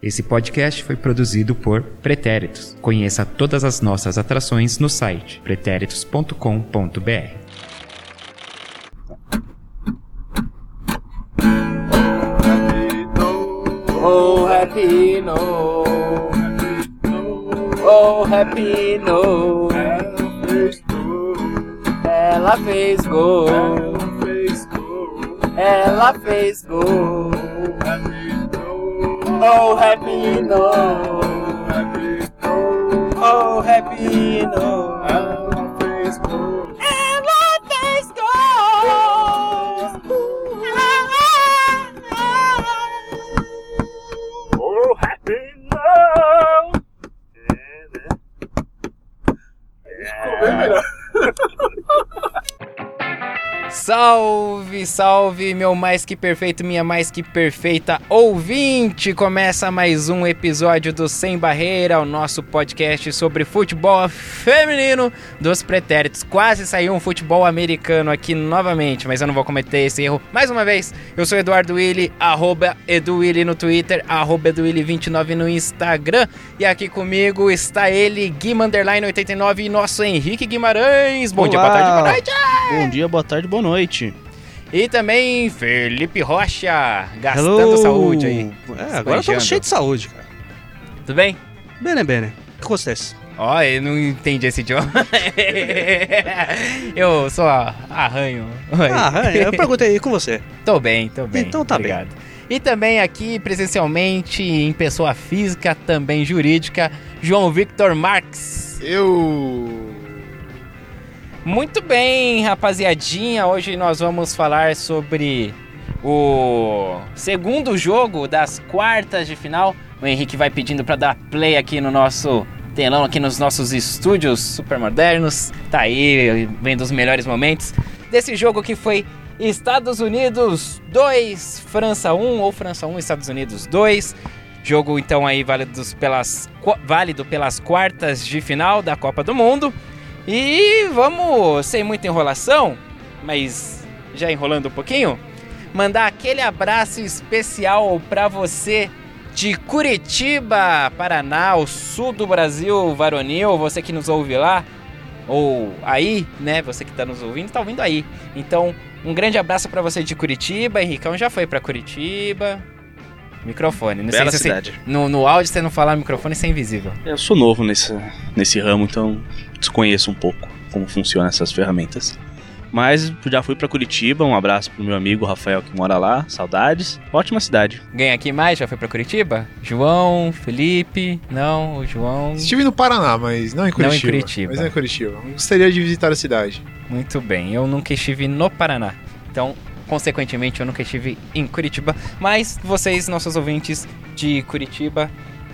Esse podcast foi produzido por Pretéritos. Conheça todas as nossas atrações no site pretéritos.com.br. Oh, happy no. Oh, happy no. Ela fez gol. Ela fez gol. Oh, happy no. Oh, happy no. Ela oh, Salve, salve, meu mais que perfeito, minha mais que perfeita ouvinte! Começa mais um episódio do Sem Barreira, o nosso podcast sobre futebol feminino dos pretéritos. Quase saiu um futebol americano aqui novamente, mas eu não vou cometer esse erro mais uma vez. Eu sou Eduardo Willi, arroba EduWilli no Twitter, arroba EduWilli29 no Instagram. E aqui comigo está ele, Guima Underline 89 e nosso Henrique Guimarães. Bom dia, boa tarde, boa noite! Bom dia, boa tarde, boa noite. E também Felipe Rocha, gastando Hello. saúde aí. É, agora estamos cheios de saúde, cara. Tudo bem? Bene, bene. O que acontece? Ó, eu não entendi esse idioma. eu só arranho. Oi. Ah, é, eu perguntei aí com você. Tô bem, tô bem. Então tá Obrigado. E também aqui presencialmente, em pessoa física, também jurídica, João Victor Marques. Eu. Muito bem, rapaziadinha. Hoje nós vamos falar sobre o segundo jogo das quartas de final. O Henrique vai pedindo para dar play aqui no nosso telão, aqui nos nossos estúdios super modernos. Tá aí, vendo os melhores momentos desse jogo que foi Estados Unidos 2, França 1 ou França 1, Estados Unidos 2. Jogo então aí válido pelas, válido pelas quartas de final da Copa do Mundo. E vamos, sem muita enrolação, mas já enrolando um pouquinho, mandar aquele abraço especial para você de Curitiba, Paraná, o sul do Brasil, varonil, você que nos ouve lá, ou aí, né, você que tá nos ouvindo, tá ouvindo aí. Então, um grande abraço para você de Curitiba, Henricão já foi para Curitiba. Microfone, não Bela sei se você- cidade. no, no áudio você não falar microfone, isso é invisível. Eu sou novo nesse, nesse ramo, então desconheço um pouco como funcionam essas ferramentas. Mas já fui pra Curitiba, um abraço pro meu amigo Rafael que mora lá, saudades. Ótima cidade. Ganha aqui mais? Já foi pra Curitiba? João, Felipe? Não, o João. Estive no Paraná, mas não em Não em Curitiba. Curitiba. Mas não em Curitiba. Gostaria de visitar a cidade. Muito bem, eu nunca estive no Paraná. Então, consequentemente, eu nunca estive em Curitiba. Mas vocês, nossos ouvintes de Curitiba,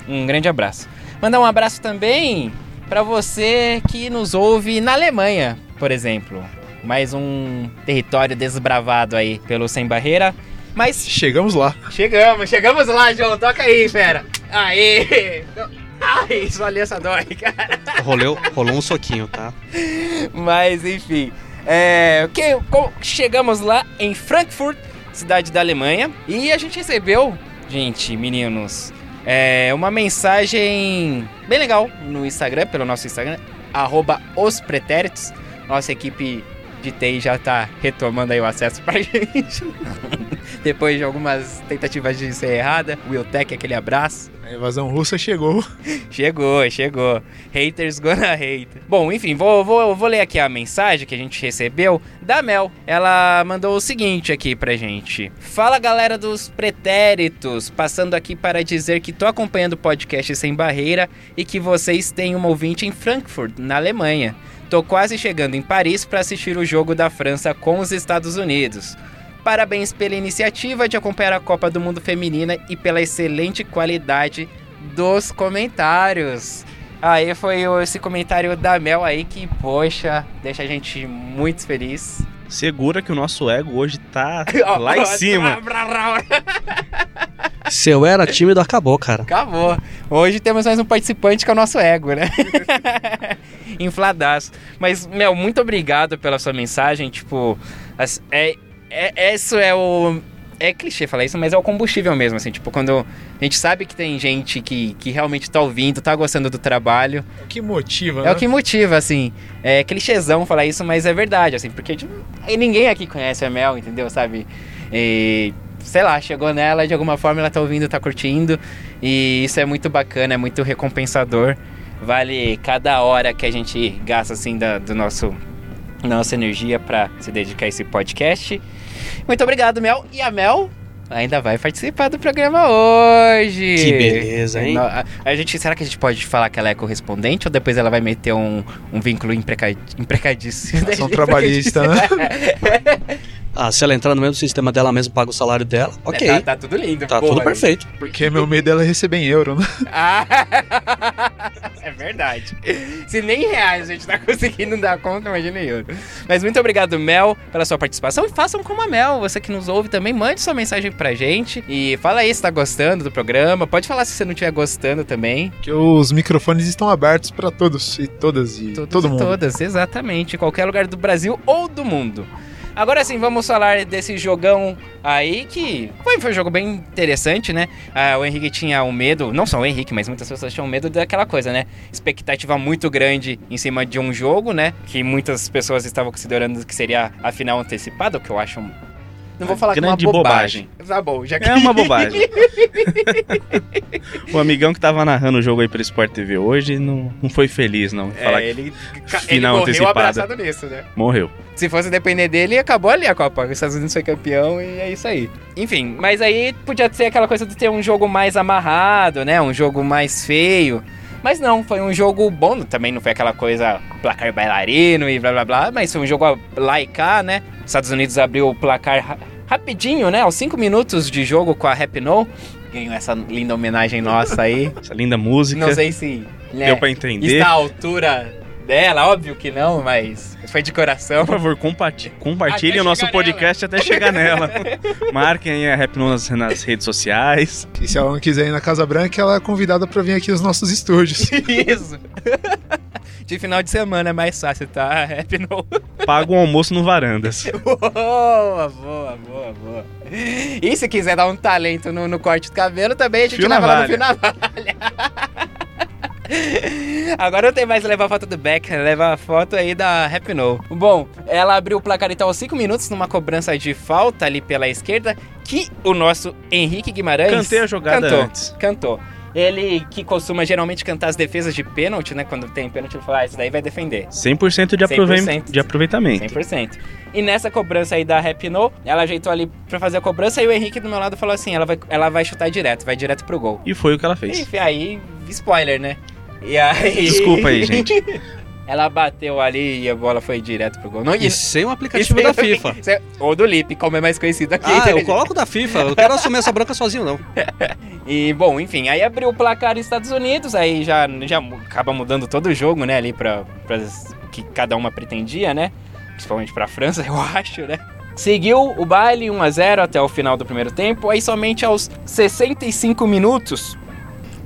um grande abraço. Mandar um abraço também pra você que nos ouve na Alemanha, por exemplo. Mais um território desbravado aí pelo Sem Barreira. Mas Chegamos lá. Chegamos, chegamos lá, João. Toca aí, fera. Aí. Ai, só ali essa dói, cara. Rolou, rolou um soquinho, tá? Mas, enfim. É, que, chegamos lá em Frankfurt, cidade da Alemanha. E a gente recebeu, gente, meninos, é, uma mensagem bem legal no Instagram, pelo nosso Instagram, arroba os pretéritos. Nossa equipe de TI já tá retomando aí o acesso pra gente. Depois de algumas tentativas de ser errada. Will Tech, aquele abraço. A invasão russa chegou. Chegou, chegou. Haters gonna hate. Bom, enfim, vou, vou, vou ler aqui a mensagem que a gente recebeu da Mel. Ela mandou o seguinte aqui pra gente. Fala galera dos pretéritos, passando aqui para dizer que tô acompanhando o podcast Sem Barreira e que vocês têm uma ouvinte em Frankfurt, na Alemanha. Tô quase chegando em Paris para assistir o jogo da França com os Estados Unidos. Parabéns pela iniciativa de acompanhar a Copa do Mundo Feminina e pela excelente qualidade dos comentários. Aí foi esse comentário da Mel aí que, poxa, deixa a gente muito feliz. Segura que o nosso ego hoje tá lá em cima. Seu era tímido acabou, cara. Acabou. Hoje temos mais um participante que é o nosso ego, né? Infladaço. Mas, Mel, muito obrigado pela sua mensagem. Tipo, é, é, isso é o, é clichê falar isso, mas é o combustível mesmo, assim, tipo, quando a gente sabe que tem gente que, que realmente tá ouvindo, tá gostando do trabalho, O que motiva, é né? o que motiva, assim. É clichêzão falar isso, mas é verdade, assim, porque tipo, ninguém aqui conhece a Mel, entendeu, sabe? E, sei lá, chegou nela de alguma forma, ela tá ouvindo, tá curtindo, e isso é muito bacana, é muito recompensador. Vale cada hora que a gente gasta, assim, da, do nosso nossa energia pra se dedicar a esse podcast. Muito obrigado, Mel. E a Mel ainda vai participar do programa hoje. Que beleza, hein? No- A, a gente, será que a gente pode falar que ela é correspondente ou depois ela vai meter um, um vínculo imprecad, imprecadíssimo? Ação trabalhista, né? Ah, se ela entrar no mesmo sistema dela mesmo, paga o salário dela, ok. Tá, tá tudo lindo. Tá porra. tudo perfeito. Porque meu medo dela é receber em euro, né? Ah, é verdade. Se nem em reais a gente tá conseguindo dar conta, imagina em euro. Mas muito obrigado, Mel, pela sua participação. E façam como a Mel, você que nos ouve também, mande sua mensagem pra gente. E fala aí se tá gostando do programa. Pode falar se você não estiver gostando também. Que os microfones estão abertos pra todos e todas e Todos todo e mundo. todas, exatamente. Em qualquer lugar do Brasil ou do mundo. Agora sim, vamos falar desse jogão aí que foi, foi um jogo bem interessante, né? Ah, o Henrique tinha um medo, não só o Henrique, mas muitas pessoas tinham medo daquela coisa, né? Expectativa muito grande em cima de um jogo, né? Que muitas pessoas estavam considerando que seria a final antecipada, o que eu acho. Não vou falar que é uma grande bobagem. Tá bom, já que. É uma bobagem. o amigão que tava narrando o jogo aí pelo Sport TV hoje não, não foi feliz, não. em Falar É, que ele, ca- ele final morreu antecipada. abraçado nisso, né? morreu. Se fosse depender dele, acabou ali a Copa. Os Estados Unidos foi campeão e é isso aí. Enfim, mas aí podia ser aquela coisa de ter um jogo mais amarrado, né? Um jogo mais feio. Mas não, foi um jogo bom. Também não foi aquela coisa placar bailarino e blá blá blá. Mas foi um jogo lá e cá, né? Os Estados Unidos abriu o placar ra- rapidinho, né? Aos 5 minutos de jogo com a Happy No. Ganhou essa linda homenagem nossa aí. Essa linda música. Não sei se né, Deu pra entender. está à altura dela, óbvio que não, mas foi de coração. Por favor, comparti compartilhem o nosso podcast até chegar nela. Marquem aí a Rap nas, nas redes sociais. E se ela não quiser ir na Casa Branca, ela é convidada pra vir aqui nos nossos estúdios. Isso. De final de semana é mais fácil, tá? Happy no. Paga um almoço no Varandas. Boa, boa, boa, boa. E se quiser dar um talento no, no corte do cabelo, também a gente Fio leva lá no fio na valha. Agora não tem mais levar foto do Beck, leva a foto aí da Happy No. Bom, ela abriu o placar então aos 5 minutos numa cobrança de falta ali pela esquerda, que o nosso Henrique Guimarães Cantei a jogada cantou, antes. Cantou. Ele que costuma geralmente cantar as defesas de pênalti, né? Quando tem pênalti, ele fala, ah, isso daí vai defender. 100% de, aprove 100%. de aproveitamento. 100%. E nessa cobrança aí da Happy No, ela ajeitou ali pra fazer a cobrança e o Henrique do meu lado falou assim: ela vai, ela vai chutar direto, vai direto pro gol. E foi o que ela fez. E aí, spoiler, né? E aí. Desculpa aí, gente. ela bateu ali e a bola foi direto pro gol. Não, E isso. sem o aplicativo da FIFA. É- Ou do Lip, como é mais conhecido aqui. Ah, eu coloco da FIFA. Eu quero assumir essa branca sozinho, não. E, bom, enfim, aí abriu o placar nos Estados Unidos, aí já, já acaba mudando todo o jogo, né, ali pra, pra que cada uma pretendia, né? Principalmente pra França, eu acho, né? Seguiu o baile 1 a 0 até o final do primeiro tempo, aí somente aos 65 minutos,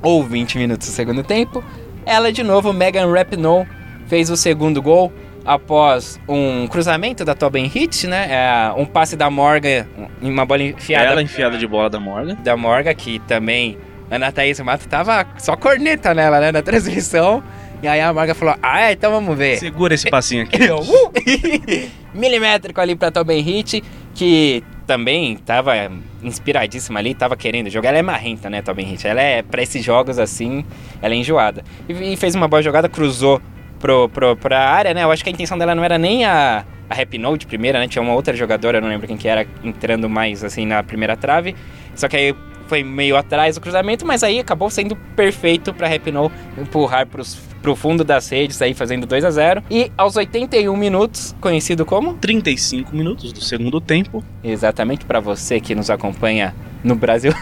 ou 20 minutos do segundo tempo, ela de novo, Megan Rapinoe, fez o segundo gol após um cruzamento da Tobin Hit, né? É, um passe da Morgan, uma bola enfiada Ela enfiada de bola da Morgan. da Morga, que também Ana Thaís Mato tava só corneta nela, né, na transmissão. E aí a Morga falou, ah, é, então vamos ver. Segura esse passinho aqui. Eu, uh! Milimétrico ali pra Tobin Hit, que também tava inspiradíssima ali, tava querendo jogar. Ela é marrenta, né, Tobin Hit? Ela é, pra esses jogos assim, ela é enjoada. E, e fez uma boa jogada, cruzou pro, pro, pra área, né? Eu acho que a intenção dela não era nem a, a Happy Note primeira, né? Tinha uma outra jogadora, não lembro quem que era, entrando mais assim na primeira trave. Só que aí foi meio atrás do cruzamento, mas aí acabou sendo perfeito pra Happy No empurrar pros, pro fundo das redes, aí fazendo 2 a 0 E aos 81 minutos, conhecido como? 35 minutos do segundo tempo. Exatamente para você que nos acompanha no Brasil.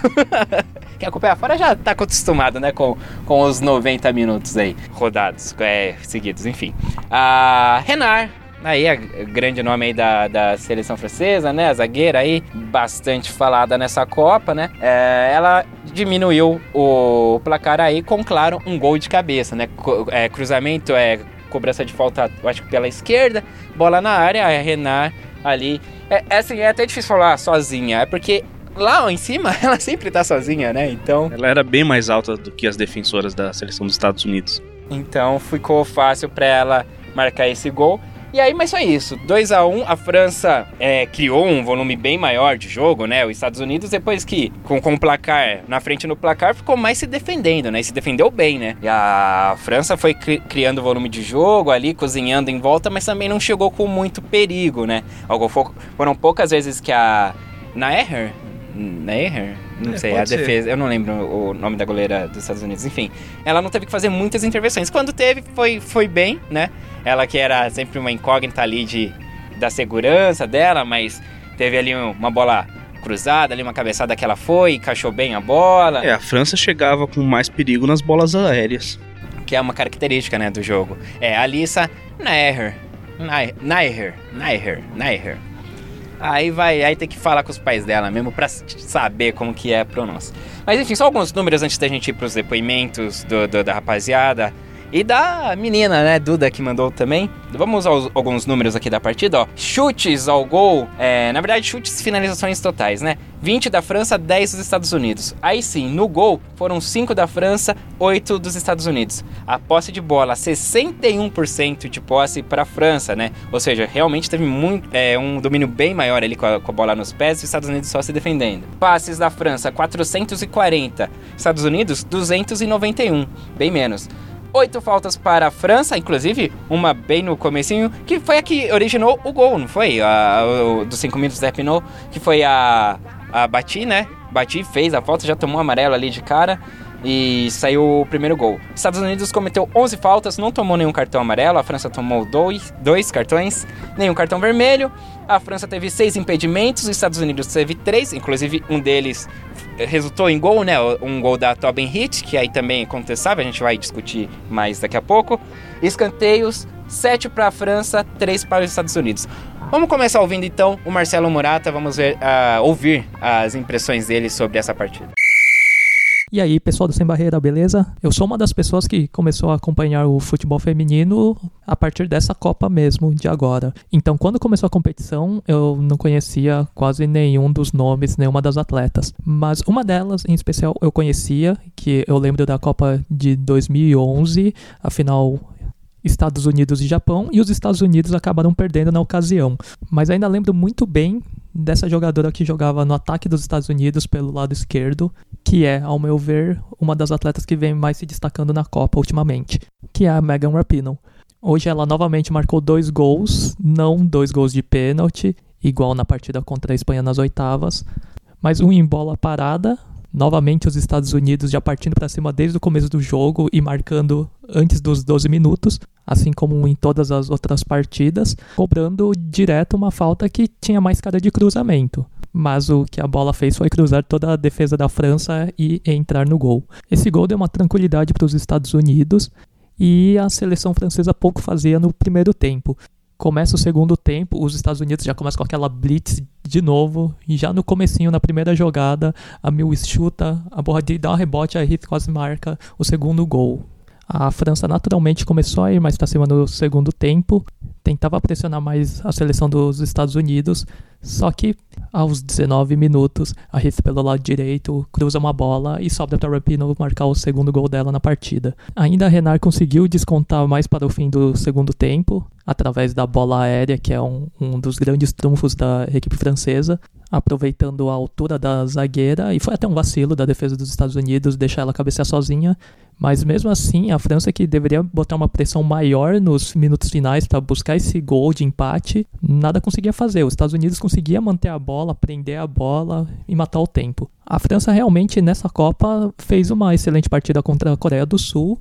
Quem acompanha fora já tá acostumado, né, com, com os 90 minutos aí, rodados, é, seguidos, enfim. A Renar, aí, a grande nome aí da, da seleção francesa, né, a zagueira aí, bastante falada nessa Copa, né, é, ela diminuiu o placar aí com, claro, um gol de cabeça, né, Co- é, cruzamento, é cobrança de falta, acho que pela esquerda, bola na área, a ali. É, é assim, é até difícil falar sozinha, é porque lá em cima, ela sempre tá sozinha, né? Então, Ela era bem mais alta do que as defensoras da seleção dos Estados Unidos. então ficou fácil pra ela marcar esse gol. E aí, mas só isso. 2 a 1 a França é, criou um volume bem maior de jogo, né? Os Estados Unidos, depois que, com, com o placar na frente no placar, ficou mais se defendendo, né? E se defendeu bem, né? E a França foi cri- criando volume de jogo ali, cozinhando em volta, mas também não chegou com muito perigo, né? Foram poucas vezes que a Naeher, Naeher, não É, sei, a pode ser. defesa, eu não lembro o nome da goleira dos Estados Unidos, enfim. Ela não teve que fazer muitas intervenções. Quando teve, foi, foi bem, né? Ela que era sempre uma incógnita ali de, da segurança dela, mas teve ali um- uma bola cruzada, ali uma cabeçada que ela foi, encaixou bem a bola, É, a França chegava com mais perigo nas bolas aéreas. que é uma característica, né, do jogo. É, a Alissa Naeher, Naeher, Naeher, Naeher, Naeher. Aí vai, aí tem que falar com os pais dela mesmo pra s- saber como que é a pronúncia. Mas enfim, só alguns números antes da gente ir pros depoimentos do, do- da rapaziada. E da menina, né, Duda, que mandou também. Vamos aos alguns números aqui da partida, ó. Chutes ao gol, é, na verdade, chutes finalizações totais, né? 20 da França, 10 dos Estados Unidos. Aí sim, no gol, foram 5 da França, 8 dos Estados Unidos. A posse de bola, 61% de posse para a França, né? Ou seja, realmente teve muito, é, um domínio bem maior ali com a, com a bola nos pés os Estados Unidos só se defendendo. Passes da França, 440. Estados Unidos, 291. Bem menos. Oito faltas para a França, inclusive uma bem no comecinho, que foi a que originou o gol, não foi? A, o, dos cinco minutos da Pinot, que foi a, a Bati, né? Bati, fez a falta, já tomou amarelo ali de cara e saiu o primeiro gol. Estados Unidos cometeu 11 faltas, não tomou nenhum cartão amarelo, a França tomou dois, dois cartões, nenhum cartão vermelho. A França teve seis impedimentos, os Estados Unidos teve três, inclusive um deles resultou em gol, né? Um gol da Tobin Hit, que aí também é contestável, a gente vai discutir mais daqui a pouco. Escanteios, 7 para a França, 3 para os Estados Unidos. Vamos começar ouvindo então o Marcelo Murata, vamos ver, ah, ouvir as impressões dele sobre essa partida. E aí, pessoal do Sem Barreira, beleza? Eu sou uma das pessoas que começou a acompanhar o futebol feminino a partir dessa Copa mesmo, de agora. Então, quando começou a competição, eu não conhecia quase nenhum dos nomes, nenhuma das atletas. Mas uma delas, em especial, eu conhecia, que eu lembro da Copa de 2011, a final Estados Unidos e Japão, e os Estados Unidos acabaram perdendo na ocasião. Mas ainda lembro muito bem dessa jogadora que jogava no ataque dos Estados Unidos pelo lado esquerdo, que é, ao meu ver, uma das atletas que vem mais se destacando na Copa ultimamente, que é a Megan Rapinoe. Hoje ela novamente marcou dois gols, não dois gols de pênalti, igual na partida contra a Espanha nas oitavas, mas um em bola parada. Novamente os Estados Unidos já partindo para cima desde o começo do jogo e marcando antes dos 12 minutos, assim como em todas as outras partidas, cobrando direto uma falta que tinha mais cara de cruzamento. Mas o que a bola fez foi cruzar toda a defesa da França e entrar no gol. Esse gol deu uma tranquilidade para os Estados Unidos e a seleção francesa pouco fazia no primeiro tempo. Começa o segundo tempo, os Estados Unidos já começam com aquela blitz de novo, e já no comecinho, na primeira jogada, a Mills chuta, a Borradi dá um rebote, a Heath quase marca o segundo gol. A França naturalmente começou a ir mais para cima no segundo tempo, tentava pressionar mais a seleção dos Estados Unidos, só que aos 19 minutos, a Heath pelo lado direito cruza uma bola e sobra para Rapinoe marcar o segundo gol dela na partida. Ainda a Renard conseguiu descontar mais para o fim do segundo tempo, através da bola aérea, que é um, um dos grandes trunfos da equipe francesa, aproveitando a altura da zagueira, e foi até um vacilo da defesa dos Estados Unidos deixar ela cabecear sozinha, mas mesmo assim, a França que deveria botar uma pressão maior nos minutos finais para buscar esse gol de empate, nada conseguia fazer. Os Estados Unidos conseguia manter a bola, prender a bola e matar o tempo. A França realmente nessa Copa fez uma excelente partida contra a Coreia do Sul,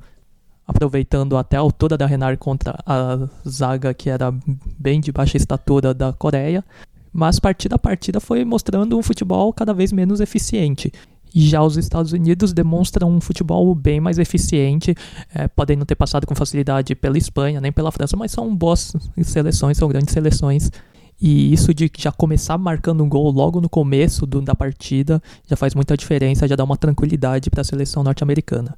aproveitando até a altura da Renard contra a zaga que era bem de baixa estatura da Coreia. Mas partida a partida foi mostrando um futebol cada vez menos eficiente. E já os Estados Unidos demonstram um futebol bem mais eficiente, é, podem não ter passado com facilidade pela Espanha nem pela França, mas são boas seleções, são grandes seleções. E isso de já começar marcando um gol logo no começo do, da partida já faz muita diferença, já dá uma tranquilidade para a seleção norte-americana.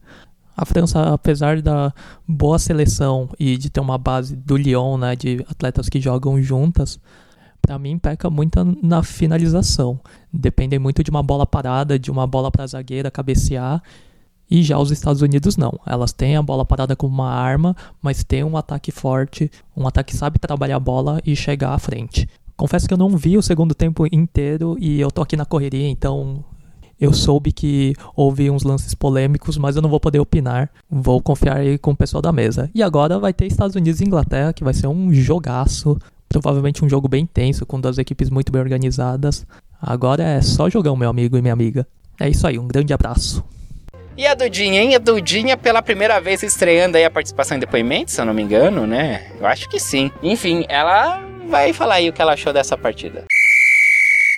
A França, apesar da boa seleção e de ter uma base do Lyon, né, de atletas que jogam juntas, Pra mim, peca muito na finalização. Dependem muito de uma bola parada, de uma bola pra zagueira cabecear. E já os Estados Unidos não. Elas têm a bola parada como uma arma, mas tem um ataque forte, um ataque que sabe trabalhar a bola e chegar à frente. Confesso que eu não vi o segundo tempo inteiro e eu tô aqui na correria, então eu soube que houve uns lances polêmicos, mas eu não vou poder opinar. Vou confiar aí com o pessoal da mesa. E agora vai ter Estados Unidos e Inglaterra, que vai ser um jogaço. Provavelmente um jogo bem tenso, com duas equipes muito bem organizadas. Agora é só jogão, meu amigo e minha amiga. É isso aí, um grande abraço. E a Dudinha, hein? A Dudinha pela primeira vez estreando aí a participação em depoimento, se eu não me engano, né? Eu acho que sim. Enfim, ela vai falar aí o que ela achou dessa partida.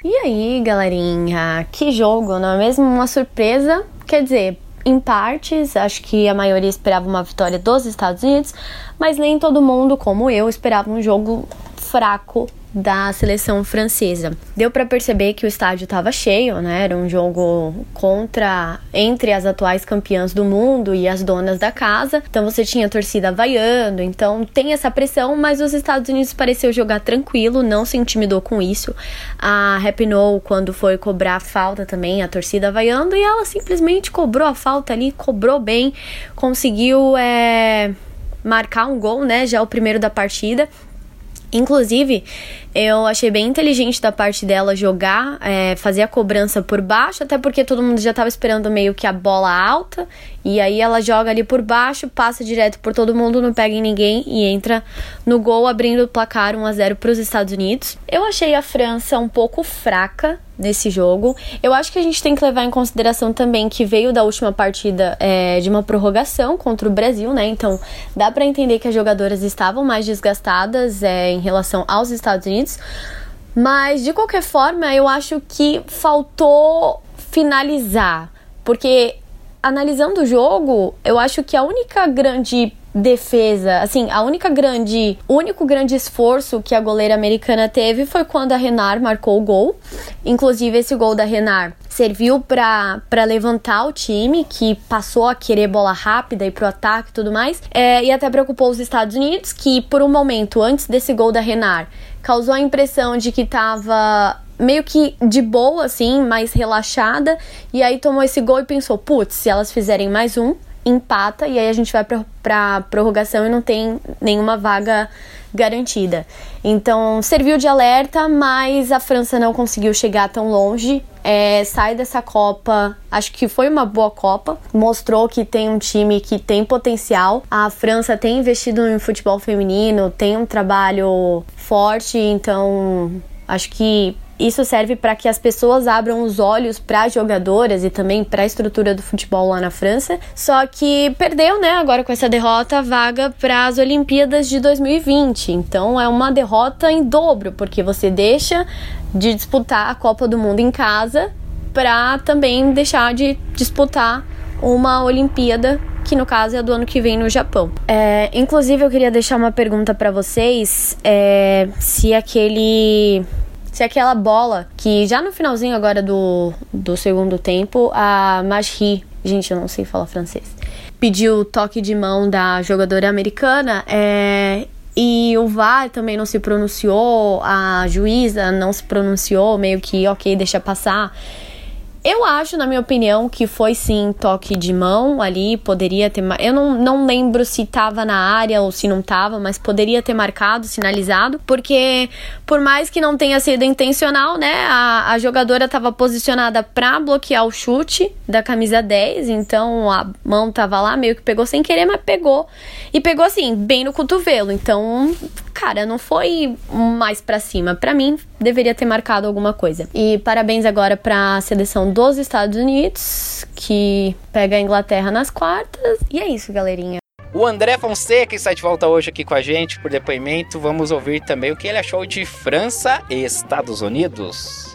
E aí, galerinha? Que jogo, não é mesmo? Uma surpresa. Quer dizer, em partes, acho que a maioria esperava uma vitória dos Estados Unidos, mas nem todo mundo, como eu, esperava um jogo fraco da seleção francesa. Deu para perceber que o estádio estava cheio, né? Era um jogo contra entre as atuais campeãs do mundo e as donas da casa. Então você tinha a torcida vaiando, então tem essa pressão, mas os Estados Unidos pareceu jogar tranquilo, não se intimidou com isso. A Rapinoe quando foi cobrar a falta também, a torcida vaiando e ela simplesmente cobrou a falta ali, cobrou bem, conseguiu é, marcar um gol, né? Já o primeiro da partida. Inclusive, eu achei bem inteligente da parte dela jogar, é, fazer a cobrança por baixo, até porque todo mundo já estava esperando meio que a bola alta. E aí ela joga ali por baixo, passa direto por todo mundo, não pega em ninguém e entra no gol, abrindo o placar 1 a 0 para os Estados Unidos. Eu achei a França um pouco fraca nesse jogo. Eu acho que a gente tem que levar em consideração também que veio da última partida é, de uma prorrogação contra o Brasil, né? Então dá para entender que as jogadoras estavam mais desgastadas é, em relação aos Estados Unidos. Unidos. Mas de qualquer forma, eu acho que faltou finalizar, porque analisando o jogo, eu acho que a única grande defesa, assim, a única grande, único grande esforço que a goleira americana teve foi quando a Renar marcou o gol. Inclusive esse gol da Renar serviu para levantar o time que passou a querer bola rápida e pro ataque e tudo mais. É, e até preocupou os Estados Unidos que por um momento antes desse gol da Renar causou a impressão de que tava meio que de boa, assim, mais relaxada. E aí tomou esse gol e pensou: putz, se elas fizerem mais um, empata. E aí a gente vai pra prorrogação e não tem nenhuma vaga garantida. Então serviu de alerta, mas a França não conseguiu chegar tão longe. É, sai dessa Copa, acho que foi uma boa Copa, mostrou que tem um time que tem potencial. A França tem investido em futebol feminino, tem um trabalho forte, então acho que isso serve para que as pessoas abram os olhos para as jogadoras e também para a estrutura do futebol lá na França. Só que perdeu, né, agora com essa derrota, a vaga para as Olimpíadas de 2020. Então é uma derrota em dobro, porque você deixa de disputar a Copa do Mundo em casa para também deixar de disputar uma Olimpíada que no caso é do ano que vem no Japão. É, inclusive eu queria deixar uma pergunta para vocês, é, se aquele se aquela bola que já no finalzinho agora do, do segundo tempo, a Majri, gente, eu não sei falar francês, pediu o toque de mão da jogadora americana, é, e o VAR também não se pronunciou, a juíza não se pronunciou, meio que ok, deixa passar. Eu acho, na minha opinião, que foi sim toque de mão ali, poderia ter. Eu não, não lembro se tava na área ou se não tava, mas poderia ter marcado, sinalizado, porque por mais que não tenha sido intencional, né, a, a jogadora tava posicionada para bloquear o chute da camisa 10, então a mão tava lá, meio que pegou sem querer, mas pegou. E pegou assim, bem no cotovelo. Então, cara, não foi mais para cima. Para mim, deveria ter marcado alguma coisa. E parabéns agora para a seleção dos Estados Unidos, que pega a Inglaterra nas quartas. E é isso, galerinha. O André Fonseca está de volta hoje aqui com a gente por depoimento. Vamos ouvir também o que ele achou de França e Estados Unidos.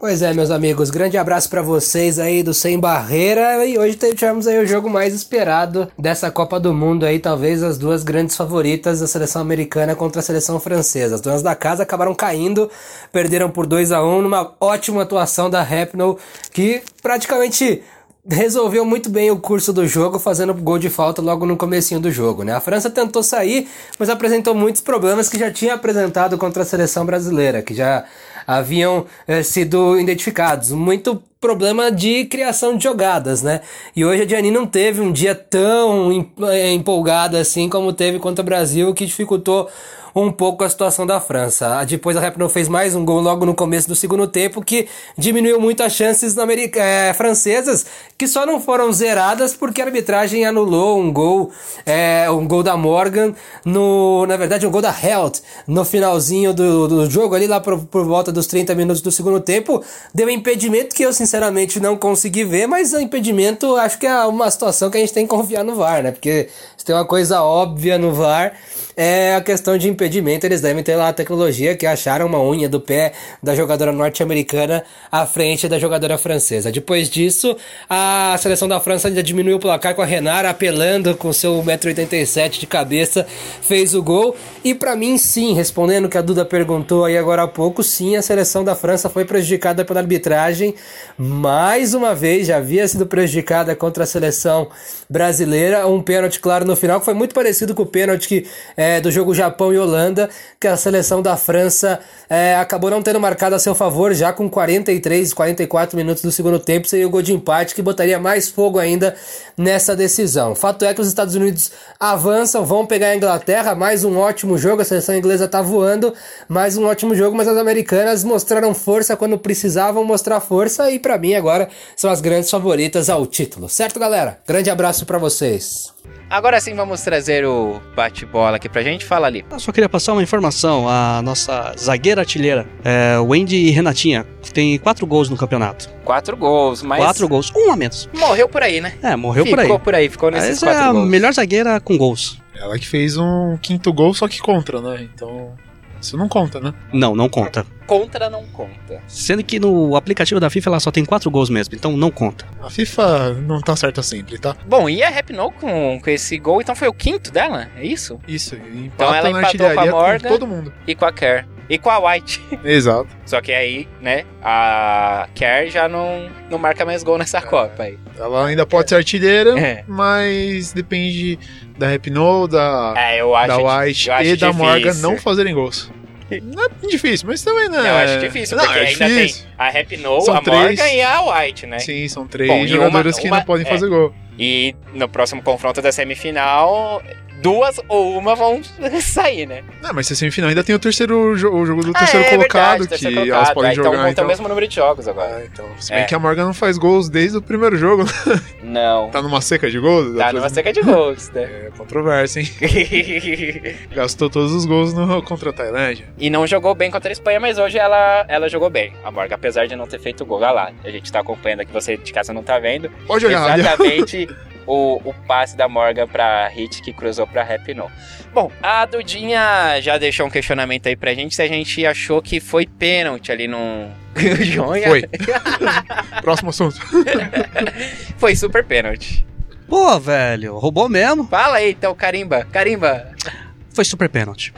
Pois é, meus amigos, grande abraço para vocês aí do Sem Barreira e hoje tivemos aí o jogo mais esperado dessa Copa do Mundo aí, talvez as duas grandes favoritas da seleção americana contra a seleção francesa. As donas da casa acabaram caindo, perderam por 2 a 1 numa ótima atuação da Rapinoe, que praticamente resolveu muito bem o curso do jogo, fazendo gol de falta logo no comecinho do jogo, né? A França tentou sair, mas apresentou muitos problemas que já tinha apresentado contra a seleção brasileira, que já haviam eh, sido identificados. Muito problema de criação de jogadas, né? E hoje a Gianni não teve um dia tão eh, empolgado assim como teve contra o Brasil, que dificultou um pouco a situação da França. Depois a Rapinoe fez mais um gol logo no começo do segundo tempo, que diminuiu muito as chances eh, francesas, que só não foram zeradas porque a arbitragem anulou um gol, eh, um gol da Morgan, no, na verdade um gol da Helt, no finalzinho do, do jogo, ali lá por, por volta dos 30 minutos do segundo tempo, deu um impedimento que eu sinceramente não consegui ver, mas o impedimento acho que é uma situação que a gente tem que confiar no VAR, né? Porque se tem uma coisa óbvia no VAR, é a questão de impedimento. Eles devem ter lá a tecnologia que acharam uma unha do pé da jogadora norte-americana à frente da jogadora francesa. Depois disso, a seleção da França ainda diminuiu o placar com a Renara apelando com seu 1,87m de cabeça, fez o gol. E pra mim, sim, respondendo o que a Duda perguntou aí agora há pouco, sim, a seleção da França foi prejudicada pela arbitragem. Mais uma vez, já havia sido prejudicada contra a seleção brasileira. Um pênalti, claro, no final, que foi muito parecido com o pênalti que, é, do jogo Japão e Holanda, que a seleção da França é, acabou não tendo marcado a seu favor já com 43, 44 minutos do segundo tempo, seria o gol de empate que botaria mais fogo ainda nessa decisão. Fato é que os Estados Unidos avançam, vão pegar a Inglaterra, mais um ótimo jogo, a seleção inglesa tá voando, mais um ótimo jogo, mas as americanas mostraram força quando precisavam mostrar força e pra mim agora são as grandes favoritas ao título. Certo, galera? Grande abraço pra vocês. Agora sim vamos trazer o bate-bola aqui pra gente. Fala ali. Eu só queria passar uma informação. A nossa zagueira artilheira, é, Wendy e Renatinha, tem quatro gols no campeonato. Quatro gols, mas Quatro gols, um a menos. morreu por aí, né? É, morreu ficou por aí. por aí, ficou nesses Essa quatro é a gols. melhor zagueira com gols. Ela que fez um quinto gol, só que contra, né? Então. Isso não conta, né? Não, não conta. Contra não conta. Sendo que no aplicativo da FIFA ela só tem quatro gols mesmo, então não conta. A FIFA não tá certa sempre, tá? Bom, e a Rapinoe com, com esse gol, então foi o quinto dela? É isso? Isso, e empata Então ela na empatou com a artilharia com, Morgan. todo mundo. E com a Kerr. E com a White. Exato. Só que aí, né, a Kerr já não, não marca mais gol nessa Copa aí. Ela ainda pode ser artilheira, É. mas depende da Rapinoe, da, É, da White e da difícil. Morgan não fazerem gols. Não é difícil, mas também não é. Eu acho difícil, não, porque é ainda difícil. tem a Rapinoe, São a três. Morgan e a White, né? Sim, são três Bom, jogadores uma- que uma- não podem é. fazer gol. E no próximo confronto da semifinal, duas ou uma vão sair, né? Não, mas se é semifinal ainda tem o terceiro o jogo do Ah, terceiro é colocado, verdade, terceiro que colocado. elas podem Ah, então jogar. vão ter Então, o mesmo número de jogos agora. Ah, então, se bem É. que a Morgan não faz gols desde o primeiro jogo, Não. tá numa seca de gols. Tá numa seca de gols, né? É controvérsia, hein? Gastou todos os gols no, contra a Tailândia. e não jogou bem contra a Espanha, mas hoje ela, ela jogou bem. A Morgan, apesar de não ter feito gol, olha lá. A gente tá acompanhando aqui, você de casa não tá vendo. Pode olha. Exatamente o, o passe da Morgan pra Hit que cruzou pra Rapinoe. Bom, a Dudinha já deixou um questionamento aí pra gente se a gente achou que foi pênalti ali no. O João ia- Foi. Próximo assunto. Foi super pênalti. Pô, velho, roubou mesmo. Fala aí então, carimba. Carimba. Foi super pênalti.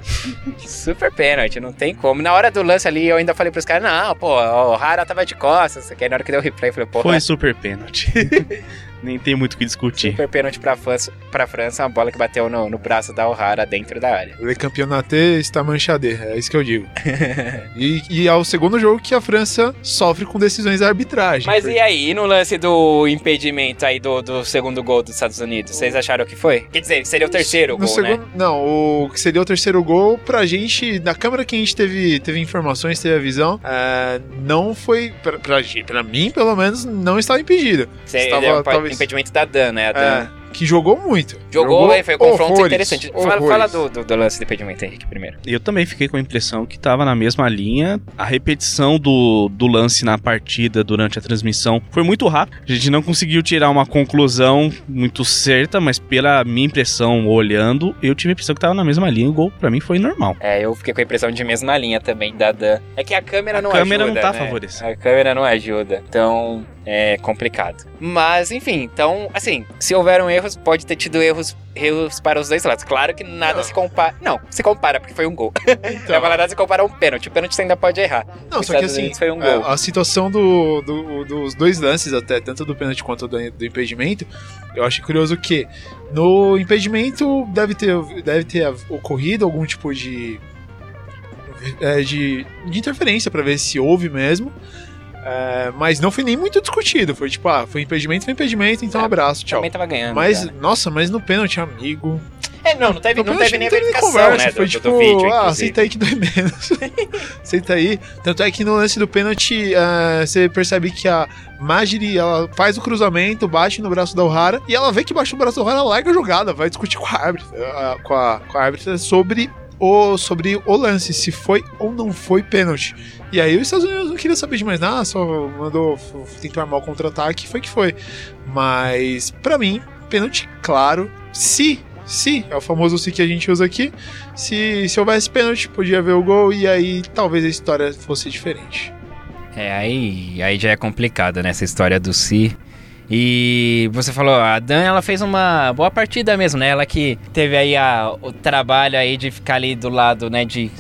Super pênalti, não tem como. Na hora do lance ali, eu ainda falei pros caras, não, pô, o Rara tava de costas. Que aí na hora que deu o replay, eu falei, pô, Foi super pênalti. Nem tem muito o que discutir. super pênalti pra França, pra França, uma bola que bateu no, no braço da O'Hara dentro da área. Le campeonato está manchadê, é isso que eu digo. e, e é o segundo jogo que a França sofre com decisões da arbitragem. Mas e aí, no lance do impedimento aí do, do segundo gol dos Estados Unidos? Vocês acharam que foi? Quer dizer, seria o terceiro No gol, segundo, né? Não, o que seria o terceiro gol, pra gente, da câmera que a gente teve, teve informações, teve a visão, é, não foi, pra, pra, pra mim pelo menos, não estava impedido. Seria Estava, impedimento da Dan, né? A Dan É, que jogou muito. jogou, aí foi um confronto horrores, interessante. Fala, horrores. fala do, do, do lance do impedimento, Henrique, primeiro. Eu também fiquei com a impressão que tava na mesma linha. A repetição do, do lance na partida durante a transmissão foi muito rápida. A gente não conseguiu tirar uma conclusão muito certa, mas pela minha impressão olhando, eu tive a impressão que tava na mesma linha. O gol pra mim foi normal. É, eu fiquei com a impressão de mesma linha também da Dan. É que a câmera A não câmera ajuda. não tá né? favorecendo. A câmera não ajuda. Então, é complicado. Mas, enfim, então, assim, se houver um erro, erros, pode ter tido erros, erros para os dois lados. Claro que nada Não. se compara. Não, se compara, porque foi um gol. Então, Na verdade, se compara um pênalti. O pênalti você ainda pode errar. Não, Os só que Estados assim, Unidos foi um é, gol. a situação do, do- dos dois lances, até, tanto do pênalti quanto do, do impedimento, eu acho curioso que no impedimento deve ter, deve ter ocorrido algum tipo de, é, de, de interferência pra ver se houve mesmo. É, mas não foi nem muito discutido. Foi tipo, ah, foi impedimento, foi impedimento, então É, abraço, tchau. Também tava ganhando. Mas, já, né? nossa, mas no pênalti, amigo. É, não, não teve, não teve nem verificação, conversa, né? Foi do- tipo, do vídeo, ah, aceita aí que dói menos. aceita aí. Tanto é que no lance do pênalti, ah, você percebe que a Magiri, ela faz o cruzamento, bate no braço da O'Hara, e ela vê que bate no braço da O'Hara, ela larga a jogada, vai discutir com a árbitra, ah, com a, com a árbitra sobre o, sobre o lance, se foi ou não foi pênalti. E aí os Estados Unidos não queria saber de mais nada, só mandou tentar armar o contra-ataque, foi que foi. Mas, pra mim, pênalti claro, se, se, é o famoso se que a gente usa aqui, se, se houvesse pênalti, podia haver o gol e aí talvez a história fosse diferente. É, aí, aí já é complicado, né? Essa história do Si. E você falou, a Dan, ela fez uma boa partida mesmo, né? Ela que teve aí a, o trabalho aí de ficar ali do lado, né? De,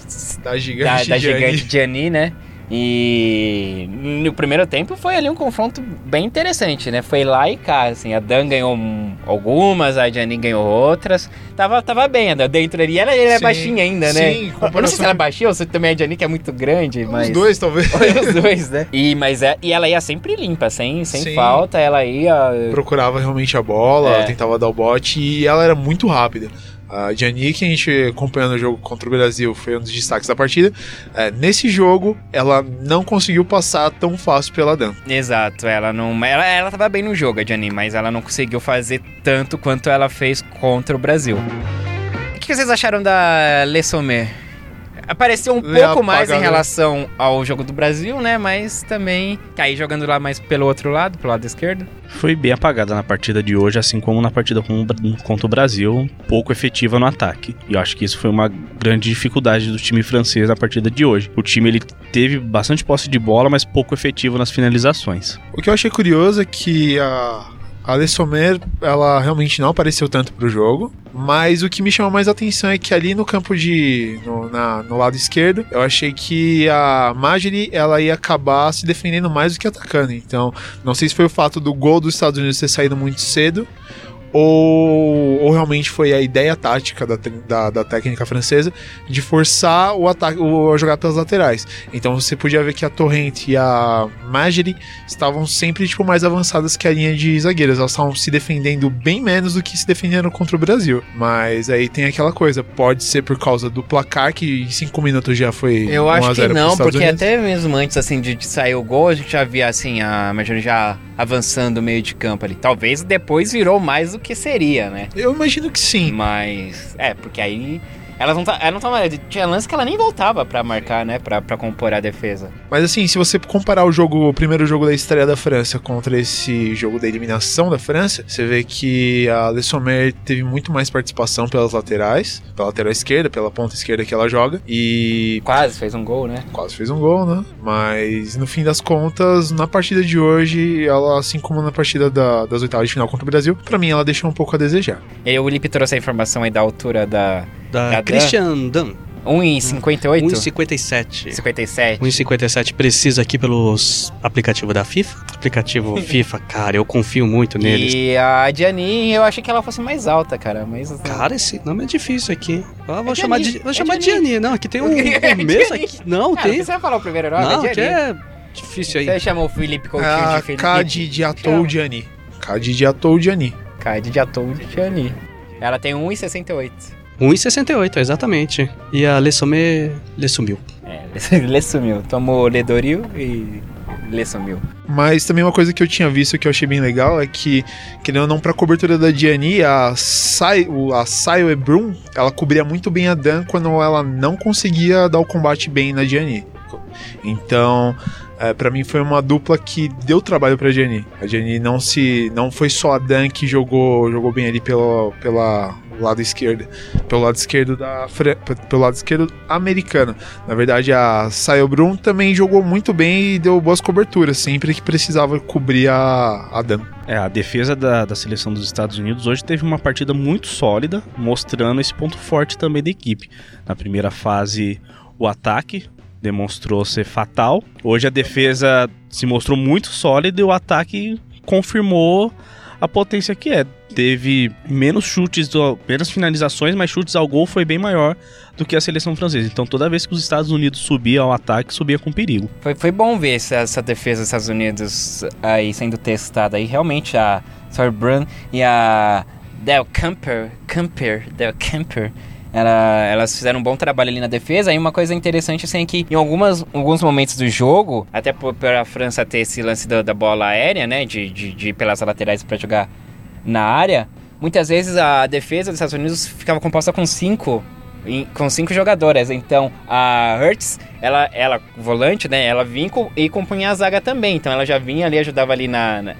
Da gigante, da gigante Gianni, né? E no primeiro tempo foi ali um confronto bem interessante, né? Foi lá e cá, assim, a Dan ganhou um- algumas, a Gianni ganhou outras. Tava, tava bem, a Dan dentro ali. Ela, ela é Sim, baixinha ainda, né? sim, Eu não sei se ela é baixinha ou se também a Gianni que é muito grande, mas... Os dois, talvez. Os dois, né? E, mas é, e ela ia sempre limpa, sem, sem Sim. falta, ela ia. Procurava realmente a bola, É. tentava dar o bote e ela era muito rápida. A que a gente acompanhando o jogo contra o Brasil, foi um dos destaques da partida. É, nesse jogo, ela não conseguiu passar tão fácil pela Dan. Exato, ela não. Ela, ela tava bem no jogo, a Gianni, mas ela não conseguiu fazer tanto quanto ela fez contra o Brasil. O que vocês acharam da Le Sommer? Apareceu um Lê pouco mais em relação ao jogo do Brasil, né? Mas também cair jogando lá mais pelo outro lado, pelo lado esquerdo. Foi bem apagada na partida de hoje, assim como na partida contra o Brasil, pouco efetiva no ataque. E eu acho que isso foi uma grande dificuldade do time francês na partida de hoje. O time ele teve bastante posse de bola, mas pouco efetivo nas finalizações. O que eu achei curioso é que a, a Le Sommer, ela realmente não apareceu tanto pro jogo, mas o que me chamou mais atenção é que ali no campo de... no, na- no lado esquerdo, eu achei que a Marjorie, ela ia acabar se defendendo mais do que atacando, então não sei se foi o fato do gol dos Estados Unidos ter saído muito cedo, ou, ou realmente foi a ideia tática da, da, da técnica francesa de forçar o ataque o, a jogar pelas laterais. Então você podia ver que a Torrente e a Marjorie estavam sempre tipo mais avançadas que a linha de zagueiros. Elas estavam se defendendo bem menos do que se defenderam contra o Brasil. Mas aí tem aquela coisa, pode ser por causa do placar que em 5 minutos já foi Eu 1 a acho que 0 pros não, porque Unidos. até mesmo antes assim de, de sair o gol, a gente já via assim a Marjorie já avançando o meio de campo ali. Talvez depois virou mais do que seria, né? Eu imagino que sim. Mas é, porque aí elas não tá, ela não tava, tinha lance que ela nem voltava pra marcar, né, Pra pra compor a defesa. Mas assim, se você comparar o jogo, o primeiro jogo da estreia da França contra esse jogo da eliminação da França, você vê que a Le Sommer teve muito mais participação pelas laterais, pela lateral esquerda, pela ponta esquerda que ela joga, e Quase fez um gol, né? quase fez um gol, né? Mas no fim das contas, na partida de hoje, ela, assim como na partida da- das oitavas de final contra o Brasil, pra mim ela deixou um pouco a desejar. E aí o Lipe trouxe a informação aí da altura da Da Da Christian Dan, 1,58? 1,57. 57. 1,57 precisa aqui pelos aplicativos da FIFA. Aplicativo FIFA, cara, eu confio muito neles. E a Gianni, eu achei que ela fosse mais alta, cara, mas Cara, esse nome é difícil aqui. Eu vou É chamar de. Vou é chamar de Gianni. Gianni. Não, aqui tem um É começo Gianni. aqui. Não, Cara, tem. você vai falar o primeiro nome? Não, é é difícil aí. Você chamou o Felipe Coutinho A de Felipe? Cade de Atou Diani. Cade de Atou Diani. Cade de Atou de Gianni. Ela tem 1,68. 1,68, exatamente. E a Le Sommet Le sumiu. É, Lê sumiu. Tomou Ledoril e Lê sumiu. Mas também uma coisa que eu tinha visto que eu achei bem legal é que, querendo ou não, pra cobertura da Diani, a, Sai, o- a Sayo Ebrum, ela cobria muito bem a Dan quando ela não conseguia dar o combate bem na Diani. Então, é, para mim foi uma dupla que deu trabalho pra Diani. A Diani não se não foi só a Dan que jogou, jogou bem ali pelo, pela lado esquerdo, pelo lado esquerdo da pelo lado esquerdo americano. Na verdade, a Sayo Brum também jogou muito bem e deu boas coberturas sempre que precisava cobrir a Adam. É, a defesa da, da seleção dos Estados Unidos hoje teve uma partida muito sólida, mostrando esse ponto forte também da equipe. Na primeira fase, o ataque demonstrou ser fatal. Hoje a defesa se mostrou muito sólida e o ataque confirmou a potência que é. Teve menos chutes, do- menos finalizações, mas chutes ao gol foi bem maior do que a seleção francesa. Então toda vez que os Estados Unidos subiam ao ataque, subia com perigo. Foi, foi bom ver essa, essa defesa dos Estados Unidos aí sendo testada. aí realmente a Brun e a Del Camper, Camper, Del Camper, ela- elas fizeram um bom trabalho ali na defesa. E uma coisa interessante assim, é que em algumas, alguns momentos do jogo, até por, por a França ter esse lance da, da bola aérea, né, de, de, de ir pelas laterais para jogar na área, muitas vezes a defesa dos Estados Unidos ficava composta com cinco com cinco jogadoras. Então a Hertz, ela, ela volante, né? Ela vinha com- e compunha a zaga também. Então ela já vinha ali, ajudava ali na, na-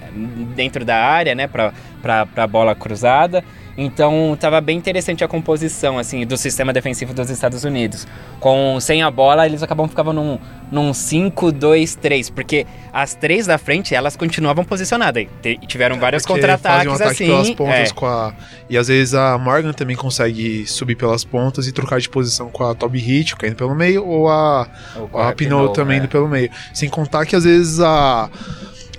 dentro da área, né? Pra, pra bola cruzada. Então tava bem interessante a composição assim do sistema defensivo dos Estados Unidos. Com sem a bola, eles acabam ficavam num num 5-2-3, porque as três da frente, elas continuavam posicionadas. Tiveram vários Porque fazem contra-ataques um assim. pelas pontas é. com a. E às vezes a Morgan também consegue subir pelas pontas e trocar de posição com a Toby Hit, caindo pelo meio, ou a, O a Pinot também é. indo pelo meio. Sem contar que às vezes a.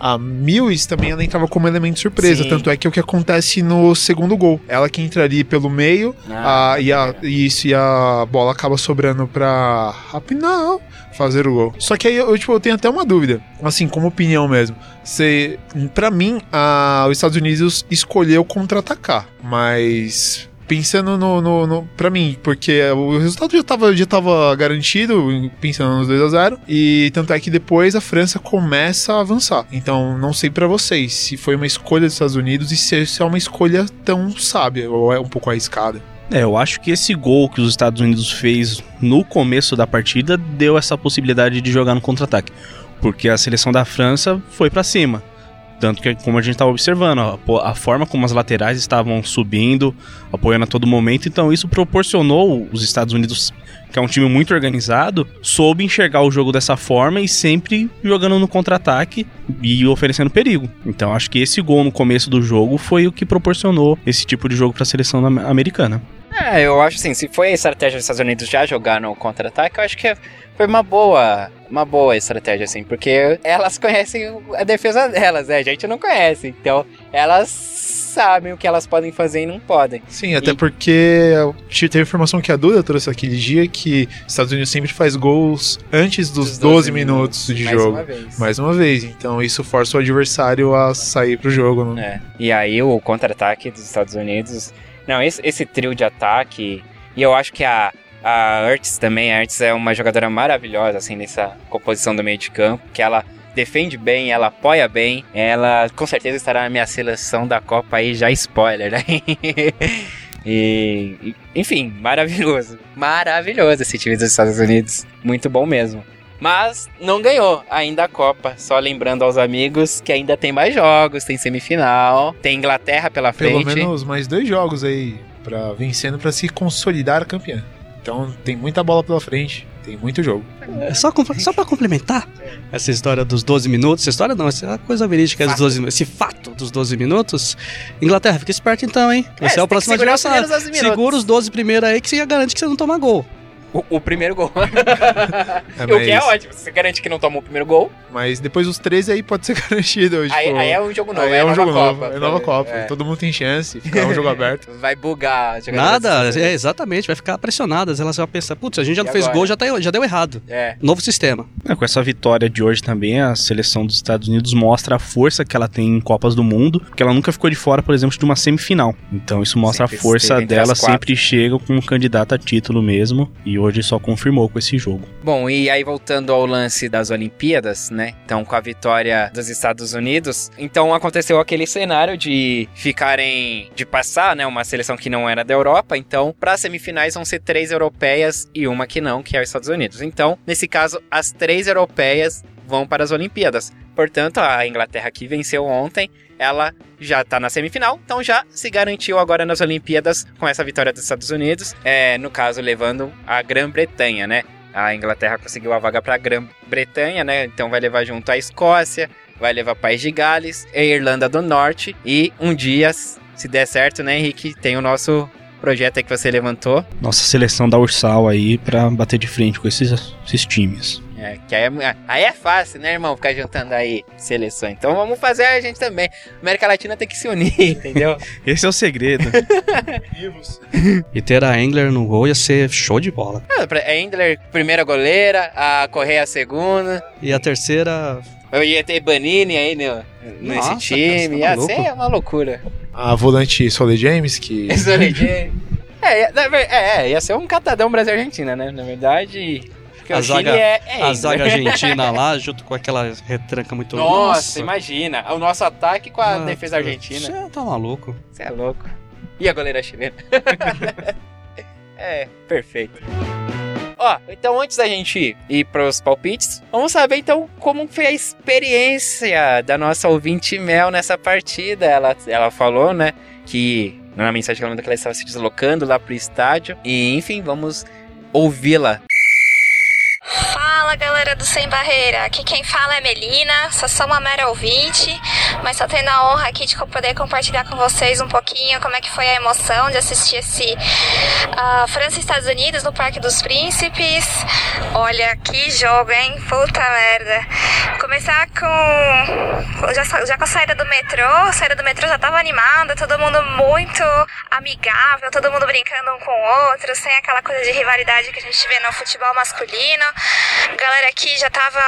A Mills também ela entrava como elemento surpresa, Sim. tanto é que é o que acontece no segundo gol. Ela que entra ali pelo meio, Ah, a, e, a, e isso, e a bola acaba sobrando pra a Pinot fazer o gol. Só que aí eu, tipo, eu tenho até uma dúvida, assim, como opinião mesmo. Você, pra mim, a, os Estados Unidos escolheu contra-atacar, mas pensando no, no, no para mim, porque o resultado já tava, já tava garantido, pensando nos 2 a 0 e tanto é que depois a França começa a avançar. Então, não sei pra vocês se foi uma escolha dos Estados Unidos e se, se é uma escolha tão sábia ou é um pouco arriscada. É, eu acho que esse gol que os Estados Unidos fez no começo da partida deu essa possibilidade de jogar no contra-ataque. Porque a seleção da França foi pra cima. Tanto que, como a gente estava observando, a, a forma como as laterais estavam subindo, apoiando a todo momento, então isso proporcionou os Estados Unidos, que é um time muito organizado, soube enxergar o jogo dessa forma e sempre jogando no contra-ataque e oferecendo perigo. Então acho que esse gol no começo do jogo foi o que proporcionou esse tipo de jogo para a seleção am- americana. É, eu acho assim, se foi a estratégia dos Estados Unidos já jogar no contra-ataque, eu acho que foi uma boa, uma boa estratégia, assim, porque elas conhecem a defesa delas, né? A gente não conhece. Então, elas sabem o que elas podem fazer e não podem. Sim, até E- porque te- teve informação que a Duda trouxe aquele dia que Estados Unidos sempre faz gols antes dos, Dos 12, minutos, de mais jogo. uma vez. Mais uma vez. Então isso força o adversário a sair pro jogo. Né? É. E aí o contra-ataque dos Estados Unidos. Não, esse, esse trio de ataque. E eu acho que a, a Ertz também, a Ertz é uma jogadora maravilhosa, assim, nessa composição do meio de campo, que ela defende bem, ela apoia bem, ela com certeza estará na minha seleção da Copa aí, já spoiler, né? e, enfim, maravilhoso. Maravilhoso esse time dos Estados Unidos. Muito bom mesmo. Mas não ganhou ainda a Copa. Só lembrando aos amigos que ainda tem mais jogos, tem semifinal, tem Inglaterra pela Pelo frente. menos mais dois jogos aí para vencendo para se consolidar campeã. Então tem muita bola pela frente, tem muito jogo. É, Só, só pra complementar essa história dos 12 minutos, essa história não, essa é coisa verídica dos Fato. 12 minutos, esse fato dos 12 minutos. Inglaterra, fica esperto então, hein? É, Você você é, o próximo adversário. primeiros 12 minutos. Segura os 12 primeiros aí que você garante que você não toma gol. O, o primeiro gol. É, o que é ótimo. Você garante que não toma o primeiro gol. mas depois dos 13 aí pode ser garantido. Tipo, aí, aí é um jogo novo. aí é, é um nova jogo Copa, novo, é nova Copa. É. Todo mundo tem chance, fica um jogo aberto. Vai bugar. Nada, é, exatamente, vai ficar pressionadas. Elas vão pensar, putz, a gente já E não fez agora? gol, já, tá, já deu errado. É. Novo sistema. É, com essa vitória de hoje também, a seleção dos Estados Unidos mostra a força que ela tem em Copas do Mundo, porque ela nunca ficou de fora, por exemplo, de uma semifinal. Então isso mostra Sempre a força dela, sempre chega como candidata a título mesmo, e hoje só confirmou com esse jogo. Bom, e aí voltando ao lance das Olimpíadas, né? Então, com a vitória dos Estados Unidos, então aconteceu aquele cenário de ficarem de passar, né, uma seleção que não era da Europa, então, para semifinais vão ser três europeias e uma que não, que é os Estados Unidos. Então, nesse caso, as três europeias vão para as Olimpíadas. Portanto, a Inglaterra que venceu ontem ela já tá na semifinal, então já se garantiu agora nas Olimpíadas com essa vitória dos Estados Unidos, é, no caso levando a Grã-Bretanha, né? A Inglaterra conseguiu a vaga para a Grã-Bretanha, né? Então vai levar junto a Escócia, vai levar País de Gales, a Irlanda do Norte e um dia, se der certo, né, Henrique, tem o nosso projeto aí que você levantou. Nossa seleção da Ursal aí pra bater de frente com esses, esses times. É, que aí é, aí é fácil, né, irmão? Ficar juntando aí seleção. Então vamos fazer a gente também. América Latina tem que se unir, entendeu? Esse é o segredo. E ter a Engler no gol ia ser show de bola. Ah, A Endler, primeira goleira, a Correia, segunda. E a terceira, Eu ia ter Banini aí no, nesse Nossa, time. cara, Ia ser uma loucura. A volante Sole James, que. Origem- é, é, é, ia ser um catadão Brasil-Argentina, né? Na verdade. Porque A o Chile zaga- é, é a zaga argentina lá, junto com aquela retranca muito Nossa, imagina. O nosso ataque com a Ah, defesa argentina. Você tá maluco. Você é louco. E a goleira chilena? é, perfeito. Ó, então antes da gente ir pros palpites, vamos saber então como foi a experiência da nossa ouvinte Mel nessa partida. Ela, ela falou, né, que na mensagem que ela mandou que ela estava se deslocando lá pro estádio. E enfim, vamos ouvi-la. Galera do Sem Barreira, aqui quem fala é Melina, só sou uma mera ouvinte, mas só tendo a honra aqui de poder compartilhar com vocês um pouquinho como é que foi a emoção de assistir esse ah, França e Estados Unidos no Parque dos Príncipes. Olha que jogo, hein? Puta merda. Começar com. Já, já com a saída do metrô, a saída do metrô já tava animada, todo mundo muito amigável, todo mundo brincando um com o outro, sem aquela coisa de rivalidade que a gente vê no futebol masculino. A galera aqui já tava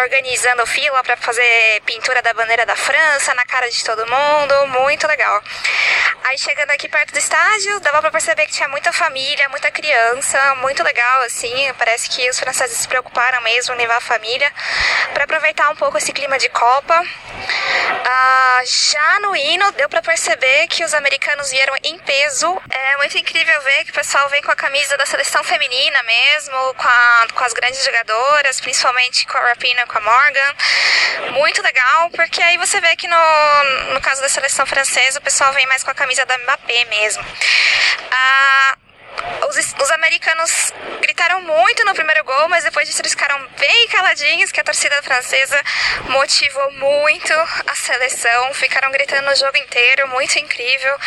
organizando fila para fazer pintura da bandeira da França na cara de todo mundo, muito legal. Aí chegando aqui perto do estádio, dava pra perceber que tinha muita família, muita criança, muito legal assim. Parece que os franceses se preocuparam mesmo em levar a família para aproveitar um pouco esse clima de Copa. Ah, já no hino deu pra perceber que os americanos vieram em peso. É muito incrível ver que o pessoal vem com a camisa da seleção feminina mesmo, com, a- com as grandes jogadoras, principalmente com a Rapina com a Morgan. Muito legal, porque aí você vê que no, no caso da seleção francesa o pessoal vem mais com a camisa da Mbappé mesmo. Ah, os, os americanos gritaram muito no primeiro gol, mas depois disso eles ficaram bem caladinhos, que a torcida francesa motivou muito a seleção, ficaram gritando o jogo inteiro, muito incrível,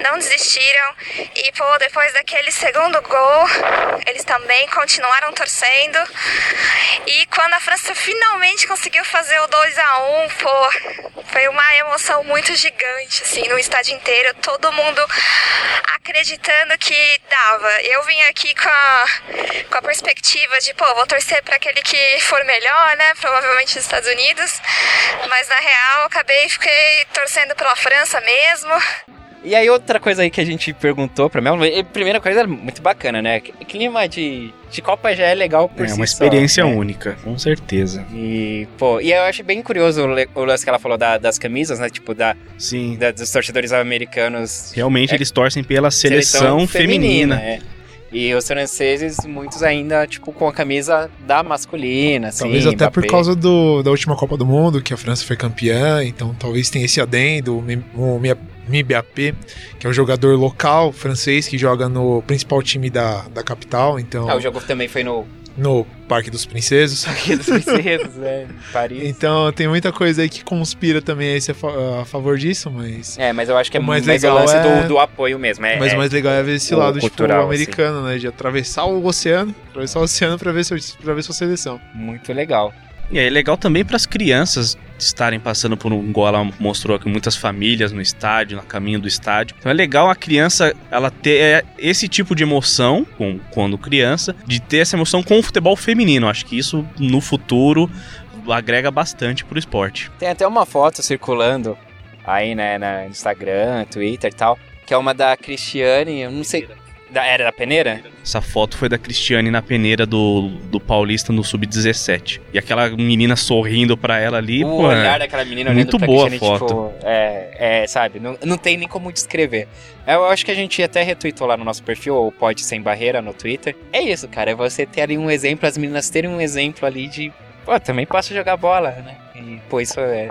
não desistiram. E pô, depois daquele segundo gol, eles também continuaram torcendo. E quando a França finalmente conseguiu fazer o 2 a 1 pô, foi uma emoção muito gigante, assim, no estádio inteiro, todo mundo acreditando que dava. Eu vim aqui com a, com a perspectiva de, pô, vou torcer para aquele que for melhor, né? Provavelmente os Estados Unidos. Mas na real, acabei fiquei torcendo pela França mesmo. E aí outra coisa aí que a gente perguntou pra Mel, primeira coisa muito bacana, né? Clima de, de Copa já é legal por É si uma só, experiência né? única, com certeza. E, pô, e eu acho bem curioso o o lance que ela falou da- das camisas, né? Tipo, da, Sim. da- dos torcedores americanos. Realmente É- eles torcem pela seleção, feminina. é. E os franceses, muitos ainda, tipo, com a camisa da masculina, assim. Talvez até por Mbappé. causa do, da última Copa do Mundo, que a França foi campeã, então talvez tenha esse adendo, o Mbappé, que é um jogador local francês que joga no principal time da, da capital, então Ah, o jogo também foi no no Parque dos Princesos. Parque dos Princesos, né? em Paris. Então tem muita coisa aí que conspira também a, favor disso, mas É, mas eu acho que é mais mais, legal o lance é- do, do apoio mesmo. É, Mas é- o mais legal é ver esse lado, tipo, cultural, americano, né? De atravessar o oceano, atravessar o oceano pra ver, seu, pra ver sua seleção. Muito legal. E é legal também para as crianças estarem passando por um igual ela mostrou aqui muitas famílias no estádio, no caminho do estádio. Então é legal a criança ela ter esse tipo de emoção com, quando criança, de ter essa emoção com o futebol feminino. Acho que isso no futuro agrega bastante pro esporte. Tem até uma foto circulando aí, né, no Instagram, Twitter e tal, que é uma da Cristiane, eu não sei. Da, era da peneira? Essa foto foi da Cristiane na peneira do, do Paulista no Sub-17. E aquela menina sorrindo pra ela ali, o pô, olhar é daquela menina muito boa a foto. tipo, é, é, sabe, não, não tem nem como descrever. Eu acho que a gente até retweetou lá no nosso perfil, ou pode sem barreira no Twitter. É isso, cara, é você ter ali um exemplo, as meninas terem um exemplo ali de, pô, também posso jogar bola, né? E, pô, isso é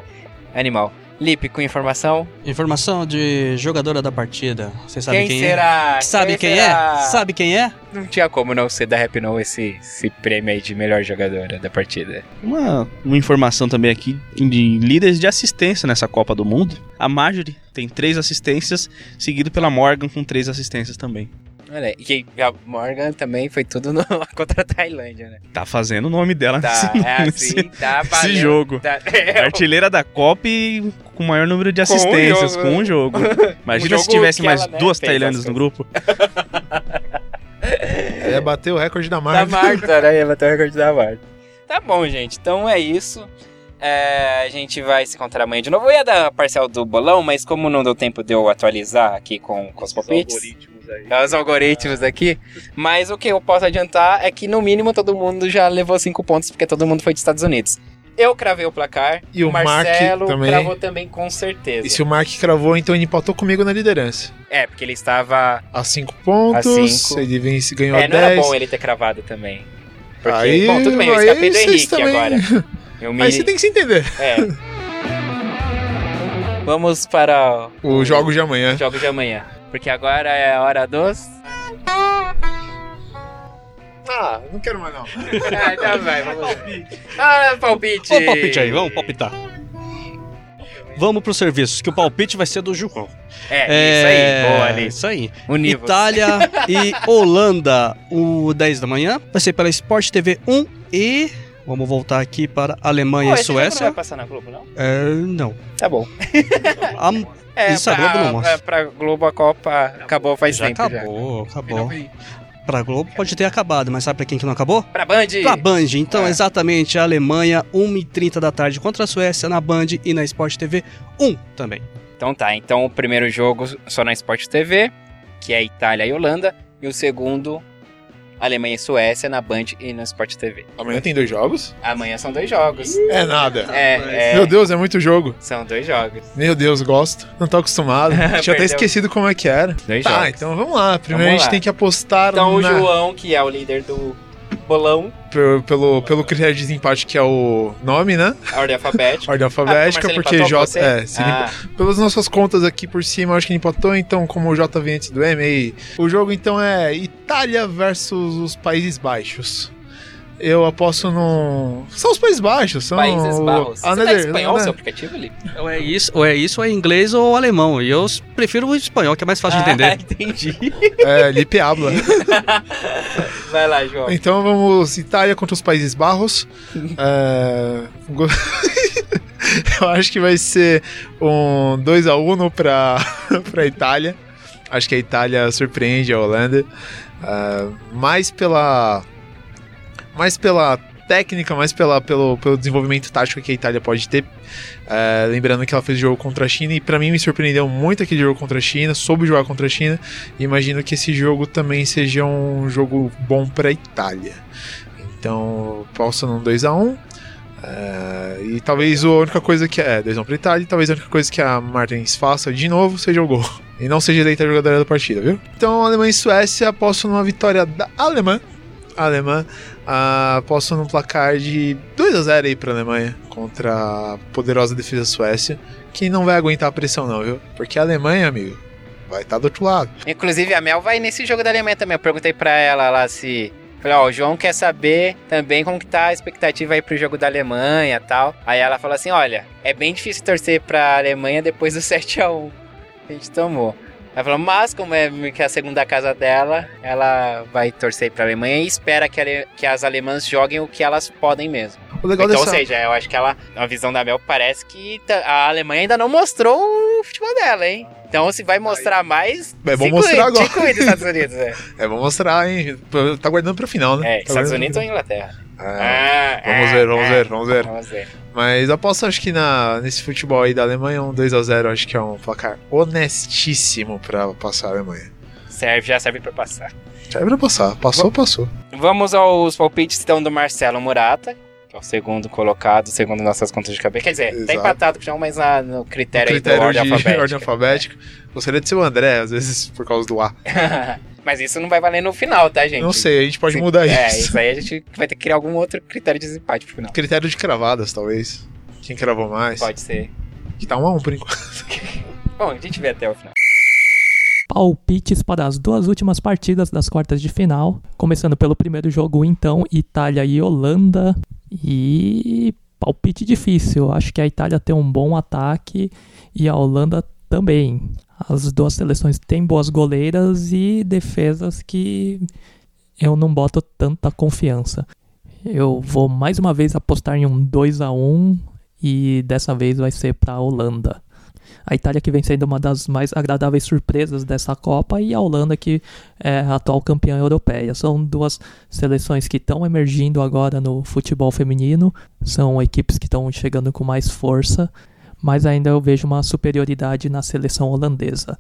animal. Lipe, com informação? Informação de jogadora da partida. Você sabe quem, quem, será? é? Sabe quem será? é? Sabe quem é? Não tinha como não ser da Rap No esse, esse prêmio aí de melhor jogadora da partida. Uma, uma informação também aqui de líderes de assistência nessa Copa do Mundo. A Marjorie tem três assistências, seguido pela Morgan com três assistências também. Olha, e a Morgan também foi tudo no, contra a Tailândia, né? Tá fazendo o nome dela Tá, nesse, é nesse- assim, tá nesse valendo. jogo. Tá, Artilheira da Copa e com o maior número de Com um assistências jogo. com um jogo. Imagina Um se jogo tivesse que mais ela, né, duas tailândias as no grupo. É bater o recorde da da Marta. Marta, né? Ia bater o recorde da Marta. Tá bom, gente. Então é isso. É, a gente vai se encontrar amanhã de novo. Eu ia dar a parcial do bolão, mas como não deu tempo de eu atualizar aqui com, com os palpites. É, Os algoritmos aqui. Mas o que eu posso adiantar é que no mínimo todo mundo já levou cinco pontos, porque todo mundo foi dos Estados Unidos. Eu cravei o placar. E o Mark Marcelo também. cravou também com certeza. E se o Mark cravou, então ele empatou comigo na liderança. É, porque ele estava. A 5 pontos, A cinco. ele vence, ganhou É, não era 10. bom ele ter cravado também. Porque, Aí- bom, tudo bem, eu aí escapei do Henrique também- agora. Me... Aí você tem que se entender. É. Vamos para O jogo de amanhã. os jogos de amanhã. Porque agora é a hora dos. Ah, não quero mais não. ah, então vai, vamos lá. Ah, palpite! Ô, palpite aí, vamos palpitar. Vamos pros serviços, que o palpite vai ser do João. É, isso aí, boa ali. Isso aí. Univos. Itália e Holanda, o 10 da manhã. Vai ser pela Sport TV 1 e. Vamos voltar aqui para Alemanha Pô, e esse jogo não Suécia. vai passar na Globo, não? É, não. Tá bom. A- É, Isso a pra, Globo não mostra. é, pra Globo a Copa acabou faz já tempo acabou, acabou. Pra Globo pode ter acabado, mas sabe pra quem que não acabou? já. Pra Band! Pra Band. Então, É. exatamente, a Alemanha, 1h30 da tarde contra a Suécia na Band e na Sport TV 1 também. Então tá, então o primeiro jogo só na Sport TV, que é Itália e Holanda, e o segundo, Alemanha e Suécia na Band e na Sport TV. Amanhã tem dois jogos? Amanhã são dois jogos. É nada. É, é, Meu Deus, é muito jogo. são dois jogos. Meu Deus, gosto. Não tô acostumado. Tinha até esquecido como é que era. Dois tá, jogos. então vamos lá. Primeiro Vamos a gente lá. tem que apostar Então o na- João, que é o líder do bolão, pelo, pelo, pelo critério de desempate que é o nome, né? a ordem alfabética. Ordem alfabética, Ah, porque o porque Marcelo empatou J. É, Ah. Pelas nossas contas aqui por cima, eu acho que ele empatou, então, como o J vem antes do M, aí, o jogo então é Itália versus os Países Baixos. Eu aposto no. São os Países Baixos, são. Países o- Barros. a Você tá espanhol né? seu aplicativo, Lipe? Ou é isso, ou é isso, ou é inglês ou alemão. E eu prefiro o espanhol, que é mais fácil de Ah, entender. entendi. É, Lipe habla. Vai lá, João. Então vamos Itália contra os Países Barros. É, Eu acho que vai ser um 2x1 pra, pra Itália. Acho que a Itália surpreende a Holanda. É, mais pela. Mais pela técnica, mais pela, pelo, pelo desenvolvimento tático que a Itália pode ter. É, lembrando que ela fez jogo contra a China e pra mim me surpreendeu muito aquele jogo contra a China, soube jogar contra a China e imagino que esse jogo também seja um jogo bom pra Itália. Então, posso num 2x1. É, e talvez a única coisa que é 2x1 pra Itália, e talvez a única coisa que a Martins faça de novo seja o gol. E não seja eleita a jogadora da partida, viu? Então, Alemanha e Suécia, aposto numa vitória da Alemanha. Alemã, ah, aposto num placar de 2x0 aí pra Alemanha contra a poderosa defesa Suécia, que não vai aguentar a pressão, não, viu? Porque a Alemanha, amigo, vai estar do outro lado. Inclusive, a Mel vai nesse jogo da Alemanha também. Eu perguntei pra ela lá se. Falei, ó, o João quer saber também como que tá a expectativa aí pro jogo da Alemanha e tal. Aí ela falou assim: olha, é bem difícil torcer pra Alemanha depois do 7x1 que a gente tomou. Ela falou, mas como é que é a segunda casa dela, ela vai torcer pra Alemanha e espera que, que as alemãs joguem o que elas podem mesmo. O legal Então, dessa... ou seja, eu acho que ela, na visão da Mel, parece que a Alemanha ainda não mostrou o futebol dela, hein? Então, se vai mostrar mais. É bom mostrar agora. Cuida, Estados Unidos. É, É, vamos mostrar, hein? Tá guardando pro final, né? é Tá Estados guardando Unidos ou Inglaterra? É. Ah, Vamos ah, ver, vamos ah. ver, vamos ver. Vamos ver. Mas aposto, acho que na, nesse futebol aí da Alemanha, um 2x0, acho que é um placar honestíssimo pra passar a Alemanha. Serve, já serve pra passar. É pra passar. Passou, passou. Vamos aos palpites então do Marcelo Murata, que é o segundo colocado, segundo nossas contas de cabeça. Quer dizer, tá Exato. empatado com o mas na- no critério, O aí critério ordem de alfabética. ordem alfabética. Gostaria de ser o André, às vezes por causa do A. mas isso não vai valer no final, tá, gente? Não sei, a gente pode Se- mudar É, isso. isso aí a gente vai ter que criar algum outro critério de desempate pro final. Critério de cravadas, talvez. Quem cravou mais? Pode ser. Que tá um a um por enquanto. Bom, a gente vê até o final. Palpites para as duas últimas partidas das quartas de final. Começando pelo primeiro jogo, então, Itália e Holanda. E palpite difícil. Acho que a Itália tem um bom ataque e a Holanda também. As duas seleções têm boas goleiras e defesas que eu não boto tanta confiança. Eu vou mais uma vez apostar em um 2 a 1 e dessa vez vai ser para a Holanda. A Itália que vem sendo uma das mais agradáveis surpresas dessa Copa e a Holanda que é a atual campeã europeia. São duas seleções que estão emergindo agora no futebol feminino, são equipes que estão chegando com mais força, mas ainda eu vejo uma superioridade na seleção holandesa.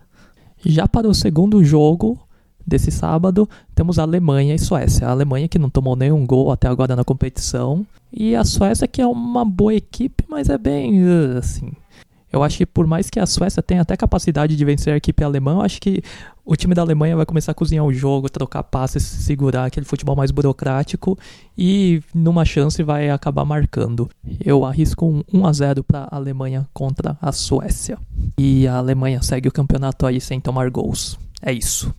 Já para o segundo jogo desse sábado, temos a Alemanha e Suécia. A Alemanha que não tomou nenhum gol até agora na competição, e a Suécia que é uma boa equipe, mas é bem assim. Eu acho que por mais que a Suécia tenha até capacidade de vencer a equipe alemã, eu acho que o time da Alemanha vai começar a cozinhar o jogo, trocar passes, segurar aquele futebol mais burocrático e numa chance vai acabar marcando. Eu arrisco um 1 a 0 para a Alemanha contra a Suécia. E a Alemanha segue o campeonato aí sem tomar gols. É isso.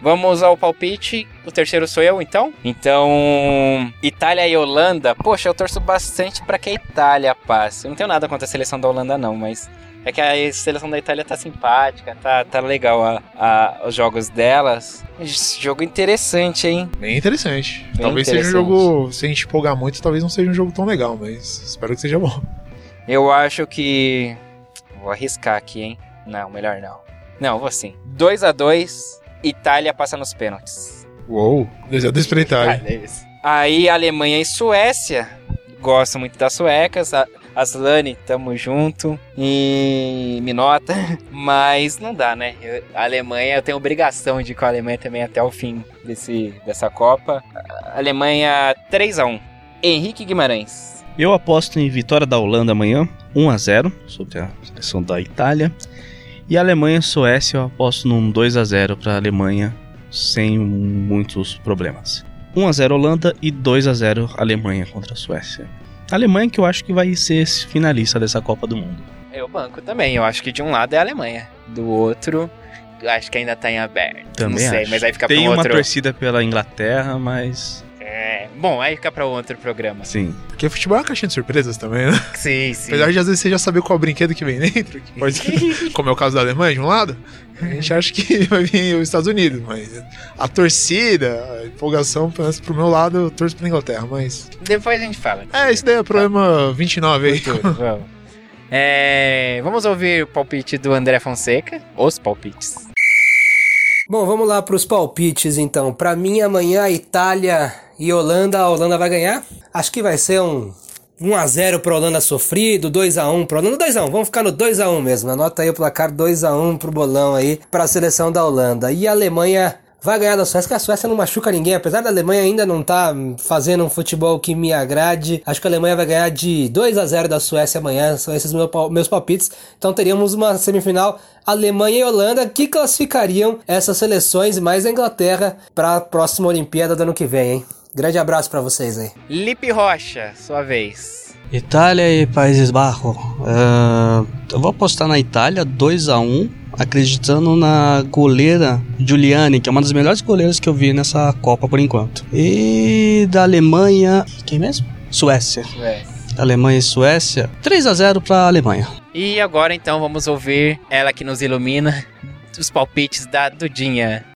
Vamos ao palpite. O terceiro sou eu, então. Então, Itália e Holanda. Poxa, eu torço bastante para que a Itália passe. Eu não tenho nada contra a seleção da Holanda, não, mas é que a seleção da Itália tá simpática, tá, tá legal a, a, os jogos delas. Jogo interessante, hein? Bem interessante. Bem talvez interessante. seja um jogo, se a gente empolgar muito, talvez não seja um jogo tão legal, mas espero que seja bom. Eu acho que. Vou arriscar aqui, hein? Não, melhor não. Não, vou sim. 2 a 2 Itália passa nos pênaltis. Uou, desejo da Itália. Aí Alemanha e Suécia. Gosto muito das suecas. A- Aslane, tamo junto. E Minota. Mas não dá, né? Eu- a Alemanha, eu tenho obrigação de ir com a Alemanha também até o fim desse, dessa Copa. A- Alemanha 3x1. Henrique Guimarães. Eu aposto em vitória da Holanda amanhã, 1 a 0 sobre a seleção da Itália. E Alemanha e Suécia eu aposto num 2 a 0 para a Alemanha sem muitos problemas. 1 a 0 Holanda e 2 a 0 Alemanha contra a Suécia. A Alemanha que eu acho que vai ser finalista dessa Copa do Mundo. Eu banco também. Eu acho que de um lado é a Alemanha. Do outro, eu acho que ainda tá em aberto. Também não sei, acho. mas aí fica Tem um uma outro. torcida pela Inglaterra, mas É, bom, aí fica pra outro programa. sim. Porque futebol é uma caixinha de surpresas também, né? Sim, sim. Apesar de às vezes você já saber qual brinquedo que vem dentro, que pode, como é o caso da Alemanha, de um lado, a gente acha que vai vir os Estados Unidos, mas a torcida, a empolgação, pelo menos pro meu lado, eu torço pra Inglaterra, mas. Depois a gente fala. É, esse daí é o problema 29 aí. Vamos. É, vamos ouvir o palpite do André Fonseca. Os palpites. Bom, vamos lá pros palpites então. Pra mim, amanhã, Itália e Holanda. A Holanda vai ganhar. Acho que vai ser um 1x0 pra Holanda sofrido, 2x1 pra Holanda. 2x1, vamos ficar no 2x1 mesmo. Anota aí o placar 2x1 pro bolão aí pra seleção da Holanda. E a Alemanha vai ganhar da Suécia, que a Suécia não machuca ninguém. Apesar da Alemanha ainda não tá fazendo um futebol que me agrade, acho que a Alemanha vai ganhar de 2x0 da Suécia amanhã. São esses meus, pal- meus palpites. Então teríamos uma semifinal Alemanha e Holanda que classificariam essas seleções mais a Inglaterra para a próxima Olimpíada do ano que vem, hein? Grande abraço pra vocês aí. Lipe Rocha, sua vez. Itália e Países Baixos. Ah, eu vou apostar na Itália 2 a 1 acreditando na goleira Giuliani, que é uma das melhores goleiras que eu vi nessa Copa por enquanto. E da Alemanha, quem mesmo? Suécia. Alemanha e Suécia, 3 a 0 para Alemanha. E agora então vamos ouvir ela que nos ilumina os palpites da Dudinha.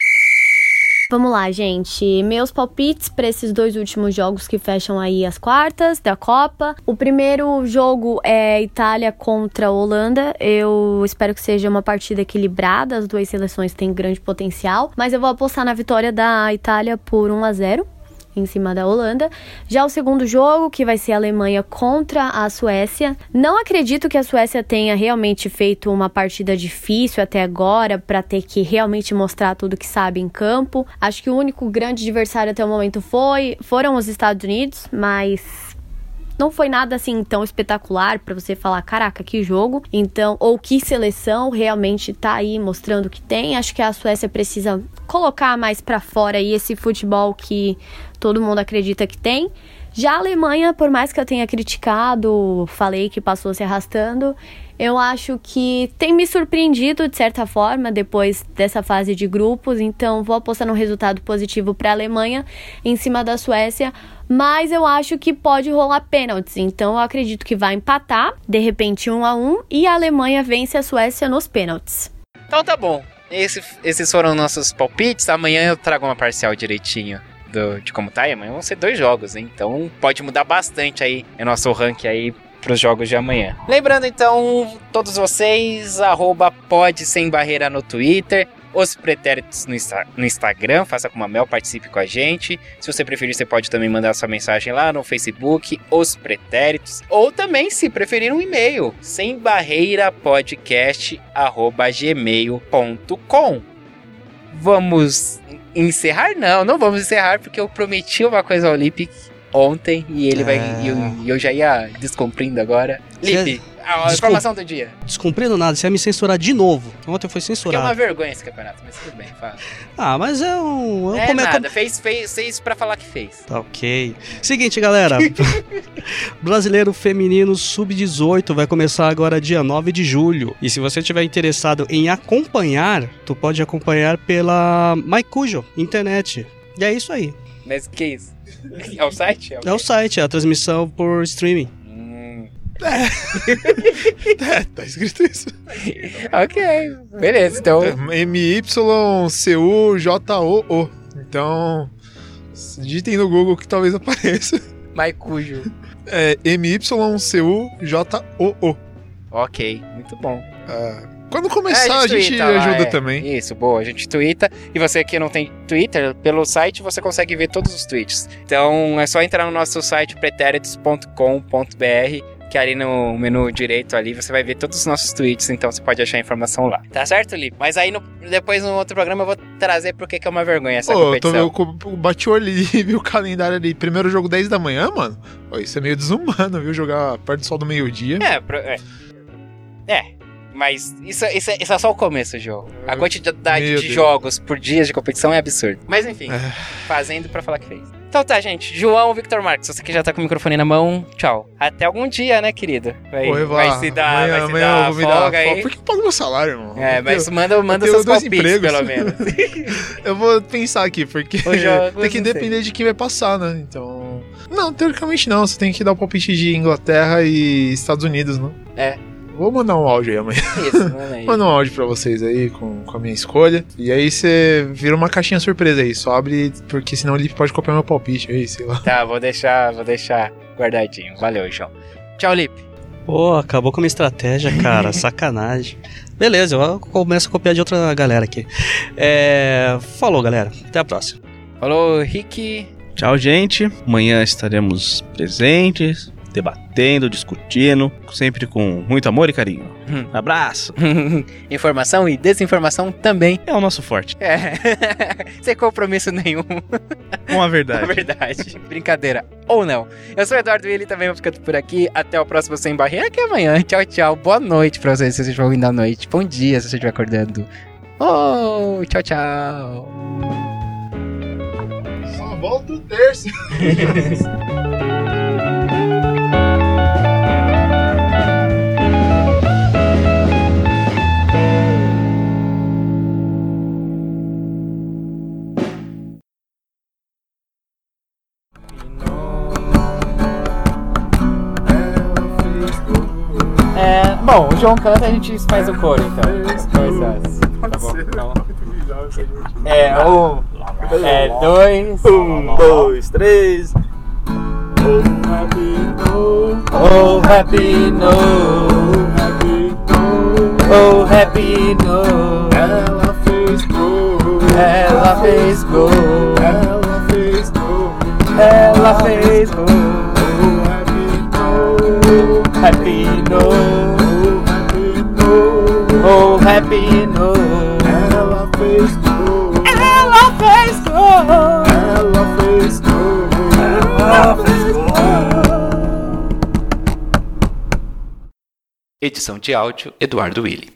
Vamos lá, gente. Meus palpites para esses dois últimos jogos que fecham aí as quartas da Copa. O primeiro jogo é Itália contra Holanda. Eu espero que seja uma partida equilibrada. As duas seleções têm grande potencial, mas eu vou apostar na vitória da Itália por 1 a 0 em cima da Holanda. Já o segundo jogo, que vai ser a Alemanha contra a Suécia. Não acredito que a Suécia tenha realmente feito uma partida difícil até agora para ter que realmente mostrar tudo que sabe em campo. Acho que o único grande adversário até o momento foi foram os Estados Unidos, mas não foi nada assim tão espetacular para você falar, caraca, que jogo. Então, ou que seleção realmente tá aí mostrando que tem. Acho que a Suécia precisa colocar mais para fora aí esse futebol que todo mundo acredita que tem. Já a Alemanha, por mais que eu tenha criticado, falei que passou se arrastando, eu acho que tem me surpreendido de certa forma depois dessa fase de grupos, então vou apostar num resultado positivo para a Alemanha em cima da Suécia, mas eu acho que pode rolar pênaltis, então eu acredito que vai empatar, de repente um a um, e a Alemanha vence a Suécia nos pênaltis. Então tá bom. Esse- esses foram nossos palpites. Amanhã eu trago uma parcial direitinho do- de como tá. E amanhã vão ser dois jogos, hein? Então pode mudar bastante aí o nosso ranking aí pros jogos de amanhã. Lembrando então, todos vocês, arroba pode sem barreira no Twitter. Os pretéritos no, Insta- no Instagram, faça como a Mel, participe com a gente. Se você preferir, você pode também mandar sua mensagem lá no Facebook, Os Pretéritos. Ou também, se preferir, um e-mail, sem barreira podcast gmail.com. Vamos encerrar? Não, não vamos encerrar porque eu prometi uma coisa ao Lipe ontem e ele vai. É. E eu, e eu já ia descumprindo agora. Lipe, a Desculpa. informação do dia. Descumprindo nada, você ia me censurar de novo. Ontem foi Que é uma censurado. vergonha esse campeonato, mas tudo bem, fala. Ah, mas é um. É come- nada, fez, fez, fez pra falar que fez. Tá ok. Seguinte, galera. Brasileiro Feminino Sub-18 vai começar agora dia 9 de julho. E se você estiver interessado em acompanhar, tu pode acompanhar pela MyCujo, internet. E é isso aí. Mas que isso? É o site? É o site, é a transmissão por streaming. Hum, É, tá escrito isso. ok, beleza, então. M-Y-C-U-J-O-O. Então, digitem no Google que talvez apareça. Maicujo. É M-Y-C-U-J-O-O. Ok, muito bom. Quando começar, a gente, tuita lá, ajuda é. também. Isso, boa. A gente twitta. E você que não tem Twitter, pelo site você consegue ver todos os tweets. Então é só entrar no nosso site pretéritos.com.br que ali no menu direito ali você vai ver todos os nossos tweets, então você pode achar a informação lá. Tá certo, Lipe? Mas aí no- depois no outro programa eu vou trazer porque que é uma vergonha essa Pô, eu tô, competição. eu bati o olho ali e vi o calendário ali. Primeiro jogo 10 da manhã, mano. Pô, isso é meio desumano, viu? Jogar perto do sol do meio-dia. É, pro- é. É, mas isso, isso, é, isso é só o começo do jogo. A quantidade Meu de Deus. jogos por dias de competição é absurda. Mas enfim, É. fazendo pra falar que fez. Então tá, gente. João Victor Marques, você que já tá com o microfone na mão, tchau. Até algum dia, né, querido? Vai, Pô, vai se dar, amanhã, vai se amanhã dar eu vou me dar folga aí. Por que eu pago meu salário, irmão? É, mas manda, manda eu seus dois palpites, empregos. pelo menos. Eu vou pensar aqui, porque Os jogos, tem que não sei. depender de quem vai passar, né? Então. Não, teoricamente não. Você tem que dar o palpite de Inglaterra e Estados Unidos, né? É. Vou mandar um áudio aí amanhã. Isso, manda aí. Manda um áudio pra vocês aí com, com a minha escolha. E aí você vira uma caixinha surpresa aí. Só abre, porque senão ele pode copiar meu palpite aí, sei lá. Tá, vou deixar, vou deixar guardadinho. Valeu, João. Tchau, Lipe. Pô, acabou com a minha estratégia, cara. Sacanagem. Beleza, eu começo a copiar de outra galera aqui. É... Falou, galera. Até a próxima. Falou, Rick. Tchau, gente. Amanhã estaremos presentes, debatendo, discutindo, sempre com muito amor e carinho. Hum. Abraço. Informação e desinformação também. É o nosso forte. É. Sem compromisso nenhum. Com a verdade. verdade. Brincadeira. Ou não. Eu sou o Eduardo Willi, também vou ficando por aqui. Até o próximo Sem Barreira, que é amanhã. Tchau, tchau. Boa noite pra vocês, se vocês estiver ouvindo à noite. Bom dia, se você estiver acordando. Oh, tchau, tchau. Só volta o terço. É, bom, o João canta, a gente faz o coro, então. As coisas. Tá bom? Então. É, um. É, dois. Um, dois, três. Oh, happy no. Oh, happy no. Ela fez gol. Ela fez gol. Ela fez gol. Ela fez gol happy no. Oh happy no. Oh happy no. Ela fez gol. Ela fez gol. Ela fez gol. Ela fez gol. Edição de áudio Eduardo Willi.